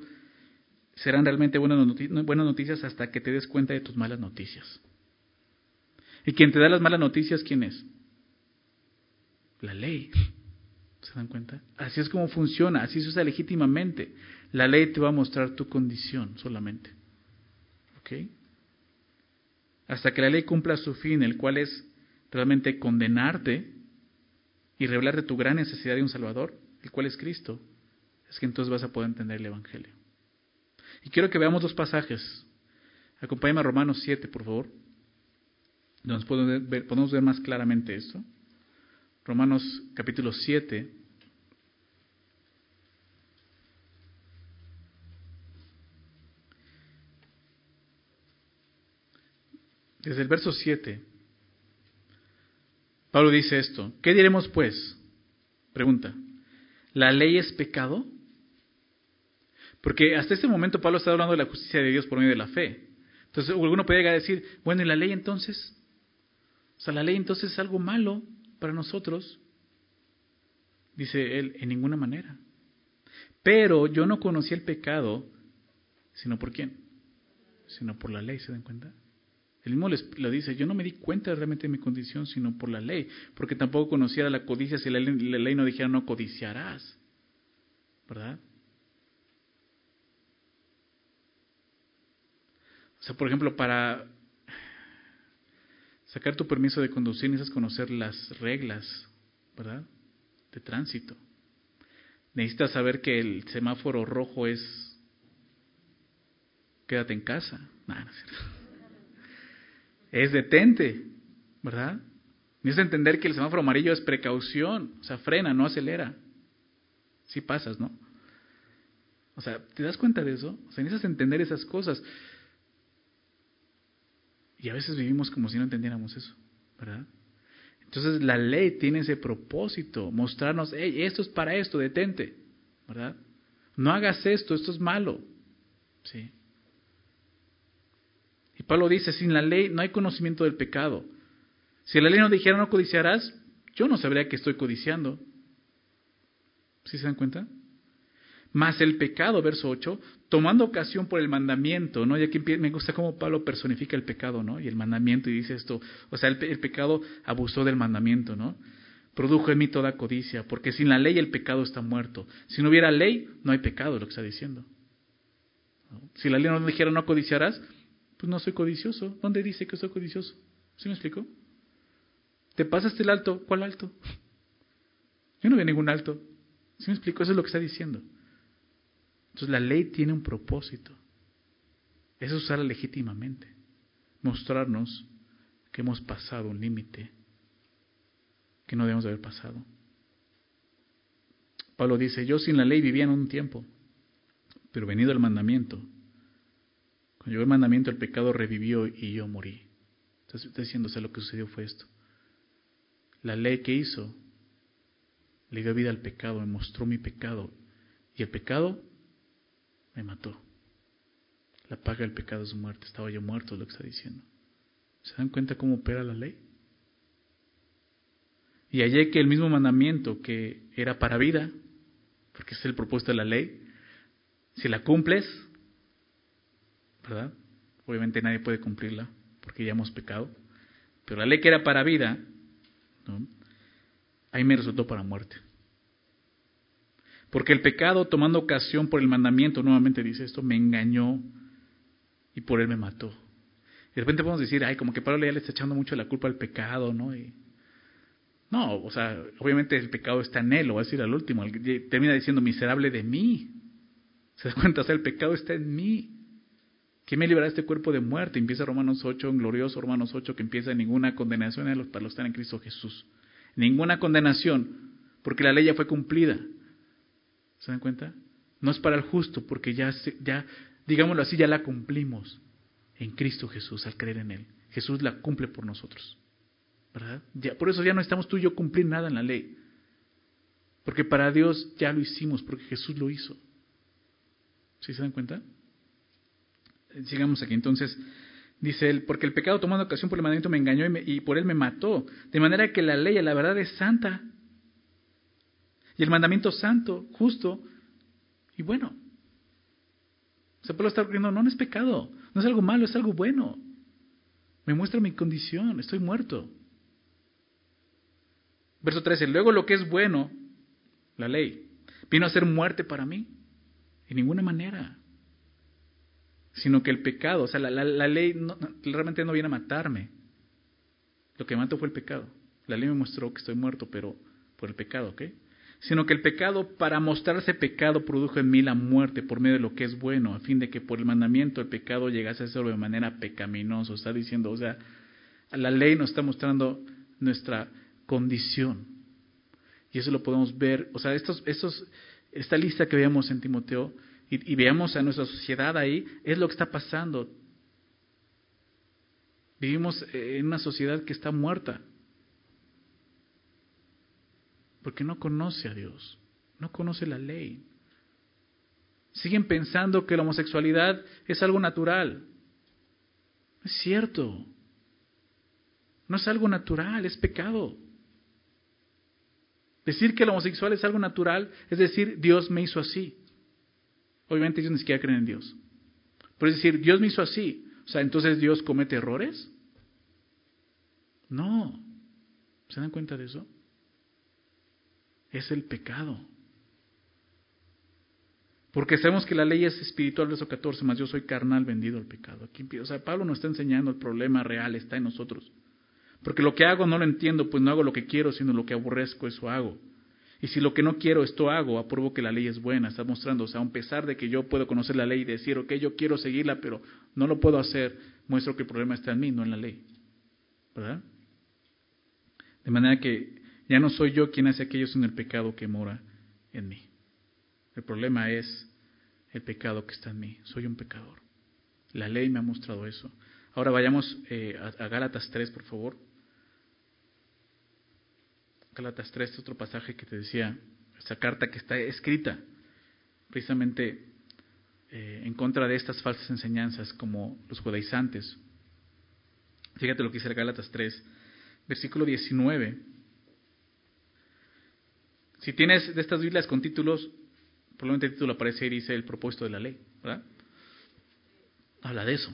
Speaker 1: serán realmente buenas noticias hasta que te des cuenta de tus malas noticias. Y quien te da las malas noticias, ¿quién es? La ley. ¿Se dan cuenta? Así es como funciona, así se usa legítimamente. La ley te va a mostrar tu condición solamente. ¿Ok? Hasta que la ley cumpla su fin, el cual es realmente condenarte y revelarte tu gran necesidad de un Salvador, el cual es Cristo, es que entonces vas a poder entender el Evangelio. Y quiero que veamos dos pasajes. Acompáñame a Romanos 7, por favor. Nos podemos ver, podemos ver más claramente esto. Romanos capítulo 7. Desde el verso 7, Pablo dice esto. ¿Qué diremos pues? Pregunta. ¿La ley es pecado? Porque hasta este momento Pablo está hablando de la justicia de Dios por medio de la fe. Entonces alguno puede llegar a decir, bueno, ¿y la ley entonces? O sea, la ley entonces es algo malo para nosotros. Dice él, en ninguna manera. Pero yo no conocí el pecado, sino por quién? sino por la ley, ¿se dan cuenta? El mismo les, lo dice, yo no me di cuenta realmente de mi condición, sino por la ley, porque tampoco conociera la codicia si la la ley no dijera no codiciarás, ¿verdad? O sea, por ejemplo, para sacar tu permiso de conducir necesitas conocer las reglas, ¿verdad? De tránsito. Necesitas saber que el semáforo rojo es quédate en casa. no es, es detente, ¿verdad? Necesitas entender que el semáforo amarillo es precaución, o sea, frena, no acelera. Si pasas, ¿no? O sea, ¿te das cuenta de eso? O sea, necesitas entender esas cosas. Y a veces vivimos como si no entendiéramos eso, ¿verdad? Entonces la ley tiene ese propósito, mostrarnos, hey, esto es para esto, detente, ¿verdad? No hagas esto, esto es malo, ¿sí? Y Pablo dice, sin la ley no hay conocimiento del pecado. Si la ley no dijera no codiciarás, yo no sabría que estoy codiciando. ¿Sí se dan cuenta? Más el pecado, verso 8, tomando ocasión por el mandamiento, ¿no? Y aquí me gusta cómo Pablo personifica el pecado, ¿no? Y el mandamiento, y dice esto, o sea, el, el pecado abusó del mandamiento, ¿no? Produjo en mí toda codicia, porque sin la ley el pecado está muerto. Si no hubiera ley, no hay pecado, lo que está diciendo. Si la ley no dijera no codiciarás, pues no soy codicioso. ¿Dónde dice que soy codicioso? ¿Sí me explico? ¿Te pasaste el alto? ¿Cuál alto? Yo no veo ningún alto. ¿Sí me explico? Eso es lo que está diciendo. Entonces la ley tiene un propósito. Es usarla legítimamente. Mostrarnos que hemos pasado un límite que no debemos haber pasado. Pablo dice, yo sin la ley vivía en un tiempo, pero venido el mandamiento. Cuando llegó el mandamiento el pecado revivió y yo morí. Entonces está diciendo, lo que sucedió fue esto. La ley que hizo le dio vida al pecado, me mostró mi pecado. Y el pecado me mató. La paga del pecado es muerte. Estaba yo muerto, lo que está diciendo. ¿Se dan cuenta cómo opera la ley? Y hallé que el mismo mandamiento que era para vida, porque es el propósito de la ley, si la cumples, ¿verdad? Obviamente nadie puede cumplirla, porque ya hemos pecado. Pero la ley que era para vida, ¿no? ahí me resultó para muerte. Porque el pecado, tomando ocasión por el mandamiento, nuevamente dice esto, me engañó y por él me mató. De repente podemos decir, ay, como que Pablo ya le está echando mucho la culpa al pecado, ¿no? No, o sea, obviamente el pecado está en él, lo va a decir al último, termina diciendo, miserable de mí. ¿Se da cuenta? O sea, el pecado está en mí. ¿Quién me librará de este cuerpo de muerte? Empieza Romanos 8, en glorioso Romanos 8, que empieza ninguna condenación para los que están en Cristo Jesús. Ninguna condenación, porque la ley ya fue cumplida. ¿Se dan cuenta? No es para el justo, porque ya, ya, digámoslo así, ya la cumplimos en Cristo Jesús al creer en Él. Jesús la cumple por nosotros. ¿Verdad? Ya, por eso ya no estamos tú y yo cumplir nada en la ley. Porque para Dios ya lo hicimos, porque Jesús lo hizo. ¿Sí se dan cuenta? Sigamos aquí. Entonces, dice él, porque el pecado tomando ocasión por el mandamiento me engañó y, y por él me mató. De manera que la ley, la verdad, es santa y el mandamiento santo, justo y bueno. O sea, Pablo está diciendo, no, no es pecado, no es algo malo, es algo bueno. Me muestra mi condición, estoy muerto. Verso 13, luego lo que es bueno, la ley, vino a ser muerte para mí. En ninguna manera. Sino que el pecado, o sea, la, la, ley realmente no viene a matarme. Lo que mató fue el pecado. La ley me mostró que estoy muerto, pero por el pecado, ¿ok? Sino que el pecado, para mostrarse pecado, produjo en mí la muerte por medio de lo que es bueno, a fin de que por el mandamiento el pecado llegase a ser de manera pecaminosa. Está diciendo, o sea, la ley nos está mostrando nuestra condición. Y eso lo podemos ver, o sea, estos, esta lista que veamos en Timoteo y, y veamos a nuestra sociedad ahí, es lo que está pasando. Vivimos en una sociedad que está muerta. Porque no conoce a Dios, no conoce la ley. Siguen pensando que la homosexualidad es algo natural. No es cierto. No es algo natural, es pecado. Decir que el homosexual es algo natural es decir, Dios me hizo así. Obviamente ellos ni siquiera creen en Dios. Pero es decir, Dios me hizo así. O sea, entonces Dios comete errores. No. ¿Se dan cuenta de eso? Es el pecado. Porque sabemos que la ley es espiritual, verso 14, más yo soy carnal vendido al pecado. Aquí, o sea, Pablo nos está enseñando el problema real, está en nosotros. Porque lo que hago no lo entiendo, pues no hago lo que quiero, sino lo que aborrezco, eso hago. Y si lo que no quiero, esto hago, apruebo que la ley es buena, está mostrando, o sea, a pesar de que yo puedo conocer la ley y decir, ok, yo quiero seguirla, pero no lo puedo hacer, muestro que el problema está en mí, no en la ley. ¿Verdad? De manera que ya no soy yo quien hace aquello, sino el pecado que mora en mí. El problema es el pecado que está en mí. Soy un pecador. La ley me ha mostrado eso. Ahora vayamos eh, a, Gálatas 3, por favor. Gálatas 3, otro pasaje que te decía, esa carta que está escrita precisamente eh, en contra de estas falsas enseñanzas como los judaizantes. Fíjate lo que dice Gálatas 3, versículo 19. Si tienes de estas Biblias con títulos, Probablemente el título aparece y dice el propósito de la ley, ¿verdad? Habla de eso.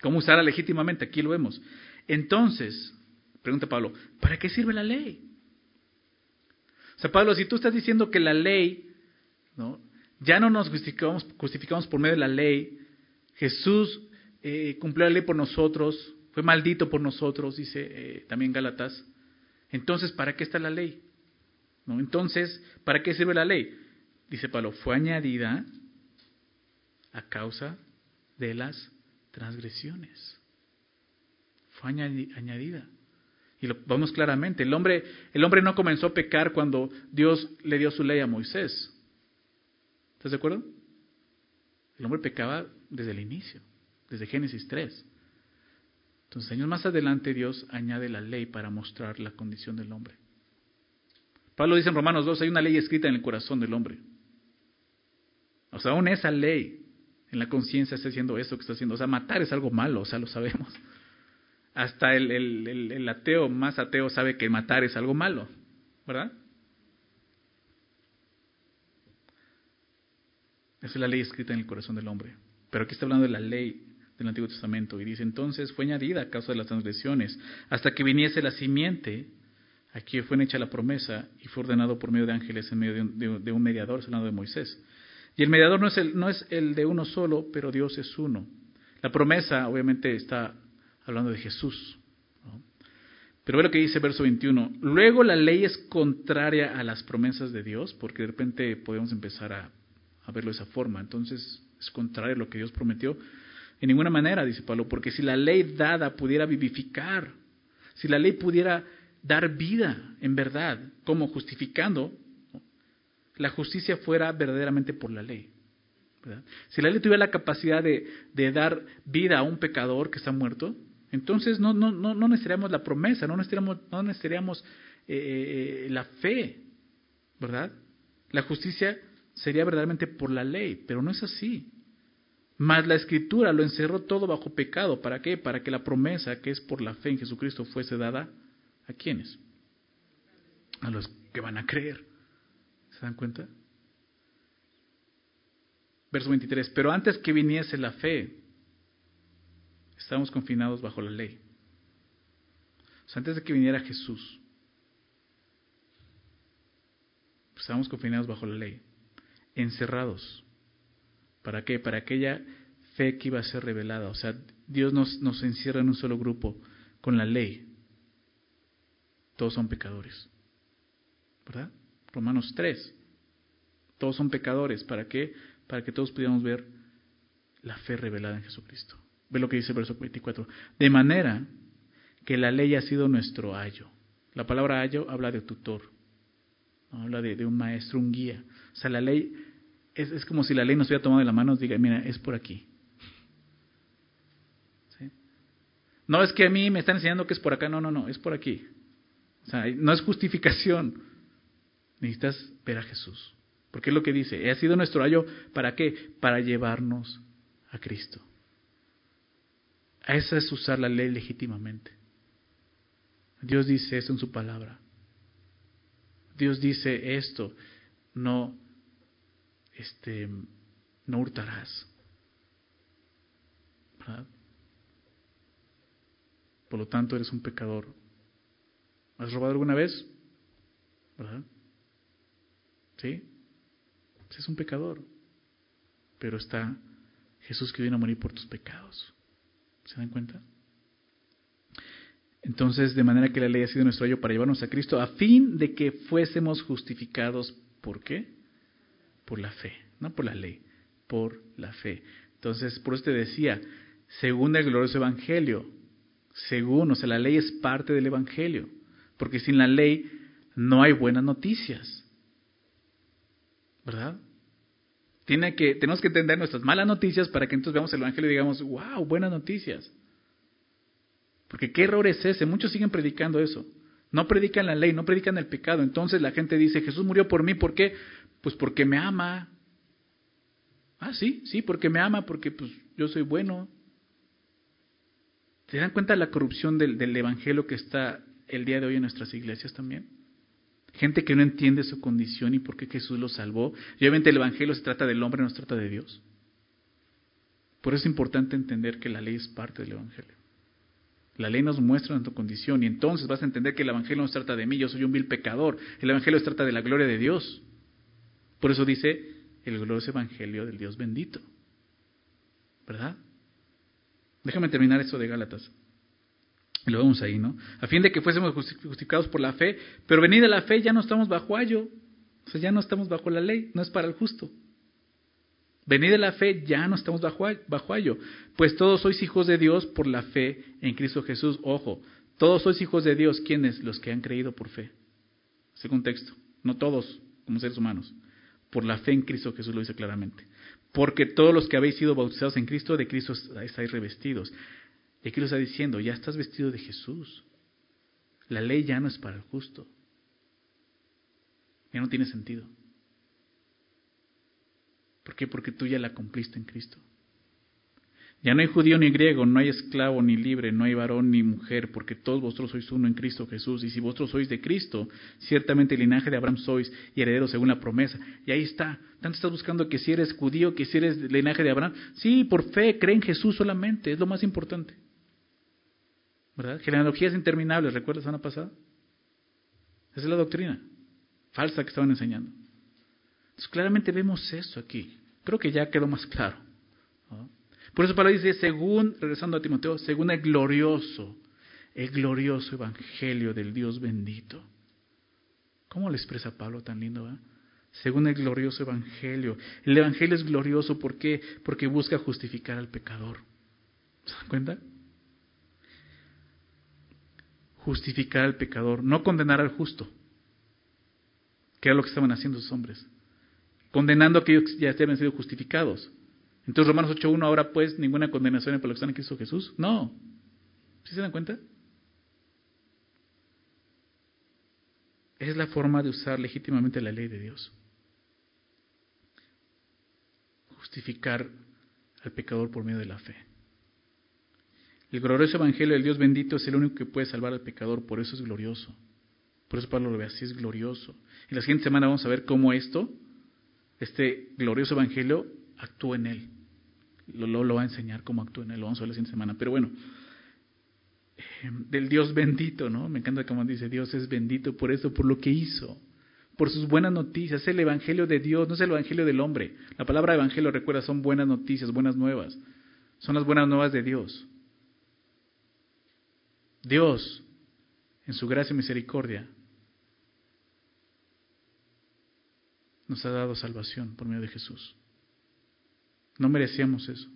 Speaker 1: ¿Cómo usarla legítimamente? Aquí lo vemos. Entonces, pregunta Pablo, ¿para qué sirve la ley? O sea, Pablo, si tú estás diciendo que la ley, ¿no? ya no nos justificamos, justificamos por medio de la ley, Jesús eh, cumplió la ley por nosotros, fue maldito por nosotros, dice eh, también Gálatas, entonces, ¿para qué está la ley? Entonces, ¿para qué sirve la ley? Dice Pablo, fue añadida a causa de las transgresiones. Fue añadida. Y lo vemos claramente. El hombre, el hombre no comenzó a pecar cuando Dios le dio su ley a Moisés. ¿Estás de acuerdo? El hombre pecaba desde el inicio, desde Génesis 3. Entonces, años más adelante Dios añade la ley para mostrar la condición del hombre. Pablo dice en Romanos 2, hay una ley escrita en el corazón del hombre. O sea, aún esa ley en la conciencia está haciendo eso que está haciendo. O sea, matar es algo malo, o sea, lo sabemos. Hasta el, el ateo más ateo sabe que matar es algo malo, ¿verdad? Esa es la ley escrita en el corazón del hombre. Pero aquí está hablando de la ley del Antiguo Testamento y dice entonces fue añadida a causa de las transgresiones hasta que viniese la simiente Aquí fue hecha la promesa y fue ordenado por medio de ángeles en medio de un, mediador, hablando de Moisés. Y el mediador no es el, no es el de uno solo, pero Dios es uno. La promesa obviamente está hablando de Jesús. Pero ve lo que dice verso 21. Luego la ley es contraria a las promesas de Dios, porque de repente podemos empezar a, a verlo de esa forma. Entonces es contrario a lo que Dios prometió. En ninguna manera, dice Pablo, porque si la ley dada pudiera vivificar, si la ley pudiera dar vida en verdad, como justificando la justicia fuera verdaderamente por la ley. Si la ley tuviera la capacidad de, dar vida a un pecador que está muerto, entonces no, no, no, no necesitaríamos la promesa, no necesitaríamos, no necesitaríamos eh, eh, la fe, ¿verdad? La justicia sería verdaderamente por la ley, pero no es así. Mas la escritura lo encerró todo bajo pecado. ¿Para qué? Para que la promesa que es por la fe en Jesucristo fuese dada ¿A quiénes? A los que van a creer. ¿Se dan cuenta? Verso 23. Pero antes que viniese la fe, estábamos confinados bajo la ley. O sea, antes de que viniera Jesús, estábamos confinados bajo la ley, encerrados. ¿Para qué? Para aquella fe que iba a ser revelada. O sea, Dios nos, nos encierra en un solo grupo con la ley. Todos son pecadores. ¿Verdad? Romanos 3. Todos son pecadores. ¿Para qué? Para que todos pudiéramos ver la fe revelada en Jesucristo. Ve lo que dice el verso 24. De manera que la ley ha sido nuestro ayo. La palabra ayo habla de tutor. Habla de, un maestro, un guía. O sea, la ley es, como si la ley nos hubiera tomado de la mano y diga, mira, es por aquí. No es que a mí me están enseñando que es por acá, no, no, no, es por aquí. No es justificación. Necesitas ver a Jesús. Porque es lo que dice. Ha sido nuestro ayo. ¿Para qué? Para llevarnos a Cristo. Esa es usar la ley legítimamente. Dios dice eso en su palabra. Dios dice esto, no, este, no hurtarás. Por lo tanto, eres un pecador. ¿Has robado alguna vez? ¿Verdad? ¿Sí? Es un pecador. Pero está Jesús que vino a morir por tus pecados. ¿Se dan cuenta? Entonces, de manera que la ley ha sido nuestro ayo para llevarnos a Cristo, a fin de que fuésemos justificados. ¿Por qué? Por la fe, no por la ley, por la fe. Entonces, por eso te decía, según el glorioso Evangelio, según, o sea, la ley es parte del Evangelio, porque sin la ley no hay buenas noticias. ¿Verdad? Tiene que, tenemos que entender nuestras malas noticias para que entonces veamos el Evangelio y digamos, wow, buenas noticias. Porque qué error es ese. Muchos siguen predicando eso. No predican la ley, no predican el pecado. Entonces la gente dice, Jesús murió por mí, ¿por qué? Pues porque me ama. Ah, sí, sí, porque me ama, porque pues yo soy bueno. ¿Se dan cuenta de la corrupción del, del Evangelio que está el día de hoy en nuestras iglesias también? Gente que no entiende su condición y por qué Jesús lo salvó. Y obviamente el Evangelio se trata del hombre, no se trata de Dios. Por eso es importante entender que la ley es parte del Evangelio. La ley nos muestra nuestra condición y entonces vas a entender que el Evangelio no se trata de mí, yo soy un vil pecador. El Evangelio se trata de la gloria de Dios. Por eso dice el glorioso Evangelio del Dios bendito. ¿Verdad? Déjame terminar eso de Gálatas. Lo vemos ahí, ¿no? A fin de que fuésemos justificados por la fe, pero venida la fe ya no estamos bajo ayo, o sea, ya no estamos bajo la ley, no es para el justo. Venida la fe ya no estamos bajo, bajo ayo, pues todos sois hijos de Dios por la fe en Cristo Jesús. Ojo, todos sois hijos de Dios, ¿quiénes? Los que han creído por fe. Ese contexto, no todos como seres humanos, por la fe en Cristo Jesús lo dice claramente. Porque todos los que habéis sido bautizados en Cristo, de Cristo estáis revestidos. Y aquí lo está diciendo, ya estás vestido de Jesús. La ley ya no es para el justo. Ya no tiene sentido. ¿Por qué? Porque tú ya la cumpliste en Cristo. Ya no hay judío ni griego, no hay esclavo ni libre, no hay varón ni mujer, porque todos vosotros sois uno en Cristo Jesús. Y si vosotros sois de Cristo, ciertamente el linaje de Abraham sois y herederos según la promesa. Y ahí está. Tanto estás buscando que si eres judío, que si eres linaje de Abraham. Sí, por fe, cree en Jesús solamente, es lo más importante. ¿Verdad? Genealogías interminables, ¿recuerdas la semana pasada? Esa es la doctrina falsa que estaban enseñando. Entonces, claramente vemos eso aquí. Creo que ya quedó más claro. Por eso Pablo dice, según, regresando a Timoteo, según el glorioso, el glorioso evangelio del Dios bendito. ¿Cómo lo expresa Pablo tan lindo? Según el glorioso evangelio. El evangelio es glorioso, ¿por qué? Porque busca justificar al pecador. ¿Se dan cuenta? Justificar al pecador, no condenar al justo, que era lo que estaban haciendo esos hombres, condenando a aquellos que ya habían sido justificados. Entonces Romanos 8.1, ahora pues ninguna condenación para los que están en Cristo Jesús. No. ¿Sí se dan cuenta? Es la forma de usar legítimamente la ley de Dios. Justificar al pecador por medio de la fe. El glorioso evangelio del Dios bendito es el único que puede salvar al pecador, por eso es glorioso. Por eso Pablo lo ve así, es glorioso. Y la siguiente semana vamos a ver cómo esto, este glorioso evangelio, actúa en él. Lo, lo, va a enseñar cómo actúa en él, lo vamos a ver la siguiente semana. Pero bueno, eh, del Dios bendito, ¿no? Me encanta cómo dice, Dios es bendito por eso, por lo que hizo, por sus buenas noticias. Es el evangelio de Dios, no es el evangelio del hombre. La palabra evangelio, recuerda, son buenas noticias, buenas nuevas. Son las buenas nuevas de Dios. Dios, en su gracia y misericordia, nos ha dado salvación por medio de Jesús. No merecíamos eso.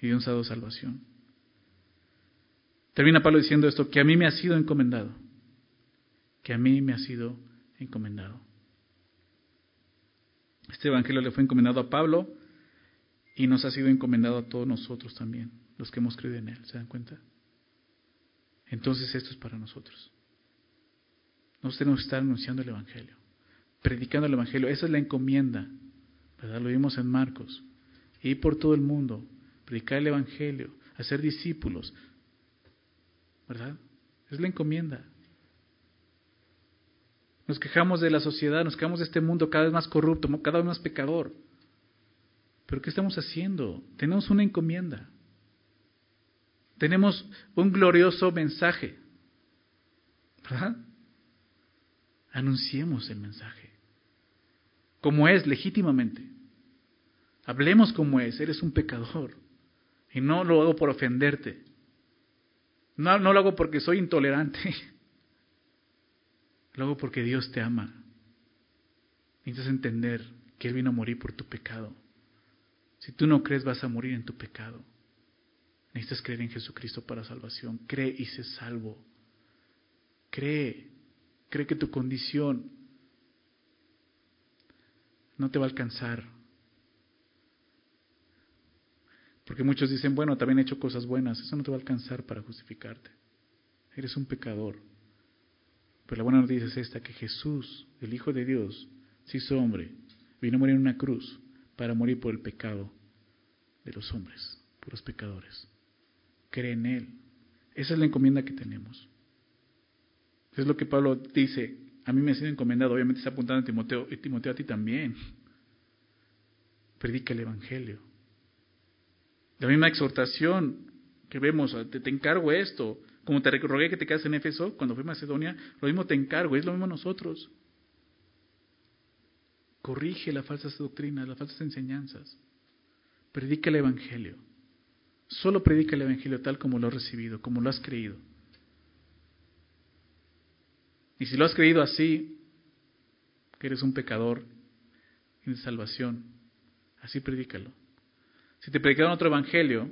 Speaker 1: Y Dios nos ha dado salvación. Termina Pablo diciendo esto, que a mí me ha sido encomendado. Que a mí me ha sido encomendado. Este Evangelio le fue encomendado a Pablo y nos ha sido encomendado a todos nosotros también, los que hemos creído en él. ¿Se dan cuenta? Entonces esto es para nosotros. Nosotros tenemos que estar anunciando el Evangelio, predicando el Evangelio. Esa es la encomienda, ¿verdad? Lo vimos en Marcos. Ir por todo el mundo, predicar el Evangelio, hacer discípulos, ¿verdad? Es la encomienda. Nos quejamos de la sociedad, nos quejamos de este mundo cada vez más corrupto, cada vez más pecador. Pero ¿qué estamos haciendo? Tenemos una encomienda. Tenemos un glorioso mensaje. ¿Verdad? Anunciemos el mensaje. Como es, legítimamente. Hablemos como es. Eres un pecador. Y no lo hago por ofenderte. No, lo hago porque soy intolerante. Lo hago porque Dios te ama. Necesitas entender que Él vino a morir por tu pecado. Si tú no crees, vas a morir en tu pecado. Necesitas creer en Jesucristo para salvación. Cree y sé salvo. Cree. Cree que tu condición no te va a alcanzar. Porque muchos dicen, bueno, también he hecho cosas buenas. Eso no te va a alcanzar para justificarte. Eres un pecador. Pero la buena noticia es esta, que Jesús, el Hijo de Dios, se hizo hombre, vino a morir en una cruz para morir por el pecado de los hombres, por los pecadores cree en Él. Esa es la encomienda que tenemos. Es lo que Pablo dice. A mí me ha sido encomendado, obviamente está apuntando a Timoteo, y Timoteo a ti también. Predica el Evangelio. La misma exhortación que vemos, te, te encargo esto, como te rogué que te quedas en Éfeso, cuando fui a Macedonia, lo mismo te encargo, es lo mismo nosotros. Corrige las falsas doctrinas, las falsas enseñanzas. Predica el Evangelio. Solo predica el Evangelio tal como lo has recibido, como lo has creído. Y si lo has creído así, que eres un pecador en salvación, así predícalo. Si te predicaron otro evangelio,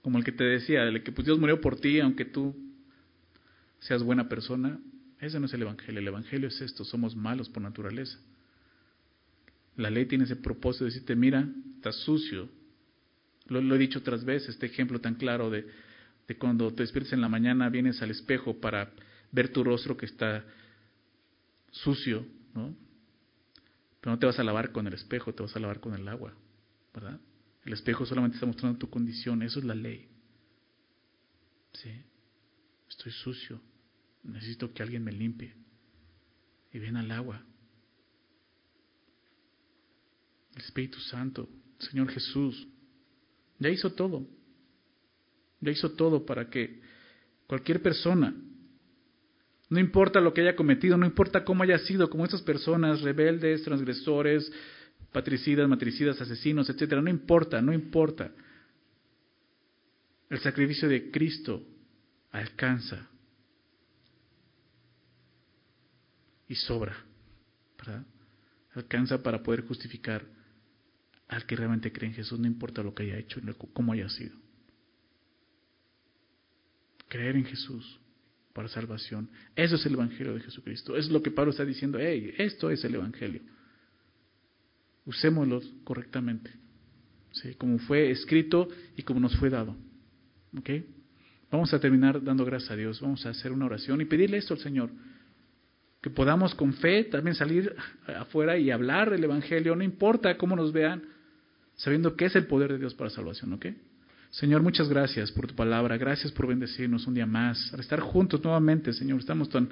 Speaker 1: como el que te decía, el que pues Dios murió por ti, aunque tú seas buena persona, ese no es el evangelio. El evangelio es esto, somos malos por naturaleza. La ley tiene ese propósito de decirte, mira, estás sucio, lo, he dicho otras veces, este ejemplo tan claro de, de cuando te despiertas en la mañana, vienes al espejo para ver tu rostro que está sucio, ¿no? Pero no te vas a lavar con el espejo, te vas a lavar con el agua, ¿verdad? El espejo solamente está mostrando tu condición, eso es la ley. ¿Sí? Estoy sucio, necesito que alguien me limpie. Y ven al agua. El Espíritu Santo, Señor Jesús, ya hizo todo. Ya hizo todo para que cualquier persona, no importa lo que haya cometido, no importa cómo haya sido, como esas personas rebeldes, transgresores, patricidas, matricidas, asesinos, etcétera, no importa, no importa. El sacrificio de Cristo alcanza y sobra, ¿verdad? Alcanza para poder justificar al que realmente cree en Jesús, no importa lo que haya hecho, cómo haya sido. Creer en Jesús para salvación. Eso es el Evangelio de Jesucristo. Es lo que Pablo está diciendo. Hey, esto es el Evangelio. Usémoslo correctamente. ¿sí? Como fue escrito y como nos fue dado. Vamos a terminar dando gracias a Dios. Vamos a hacer una oración y pedirle esto al Señor. Que podamos con fe también salir afuera y hablar del Evangelio. No importa cómo nos vean sabiendo que es el poder de Dios para salvación, ¿ok? Señor, muchas gracias por tu palabra, gracias por bendecirnos un día más, al estar juntos nuevamente, Señor, estamos tan,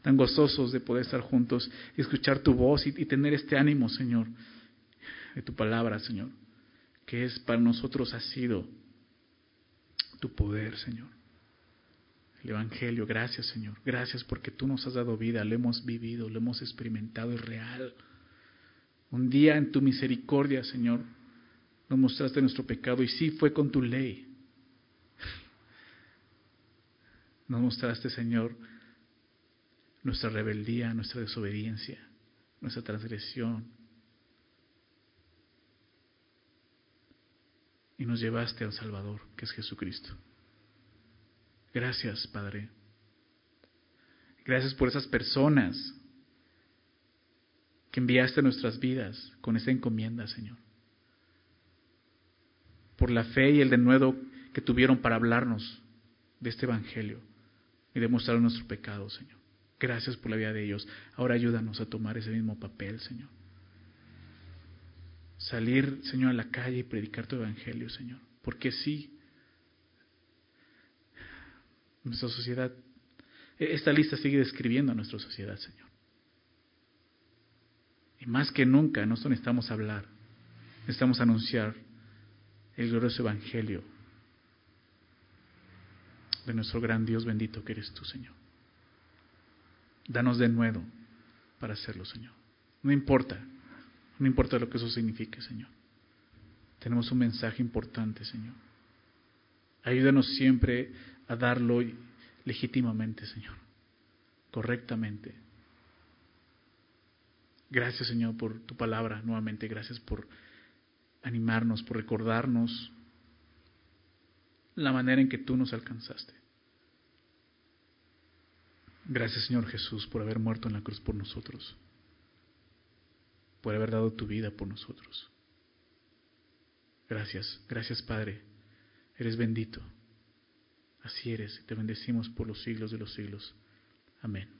Speaker 1: tan gozosos de poder estar juntos y escuchar tu voz y, y tener este ánimo, Señor, de tu palabra, Señor, que es para nosotros ha sido tu poder, Señor. El Evangelio, gracias, Señor, gracias porque tú nos has dado vida, lo hemos vivido, lo hemos experimentado, es real. Un día en tu misericordia, Señor, nos mostraste nuestro pecado y sí fue con tu ley. Nos mostraste, Señor, nuestra rebeldía, nuestra desobediencia, nuestra transgresión. Y nos llevaste al Salvador, que es Jesucristo. Gracias, Padre. Gracias por esas personas que enviaste a nuestras vidas con esa encomienda, Señor por la fe y el denuedo que tuvieron para hablarnos de este Evangelio y demostrar nuestro pecado, Señor. Gracias por la vida de ellos. Ahora ayúdanos a tomar ese mismo papel, Señor. Salir, Señor, a la calle y predicar tu Evangelio, Señor. Porque sí, nuestra sociedad, esta lista sigue describiendo a nuestra sociedad, Señor. Y más que nunca, nosotros necesitamos hablar, necesitamos anunciar el glorioso Evangelio de nuestro gran Dios bendito que eres tú, Señor. Danos de nuevo para hacerlo, Señor. No importa, no importa lo que eso signifique, Señor. Tenemos un mensaje importante, Señor. Ayúdanos siempre a darlo legítimamente, Señor, correctamente. Gracias, Señor, por tu palabra nuevamente. Gracias por animarnos, por recordarnos la manera en que tú nos alcanzaste. Gracias, Señor Jesús, por haber muerto en la cruz por nosotros, por haber dado tu vida por nosotros. Gracias, gracias, Padre. Eres bendito. Así eres. Te bendecimos por los siglos de los siglos. Amén.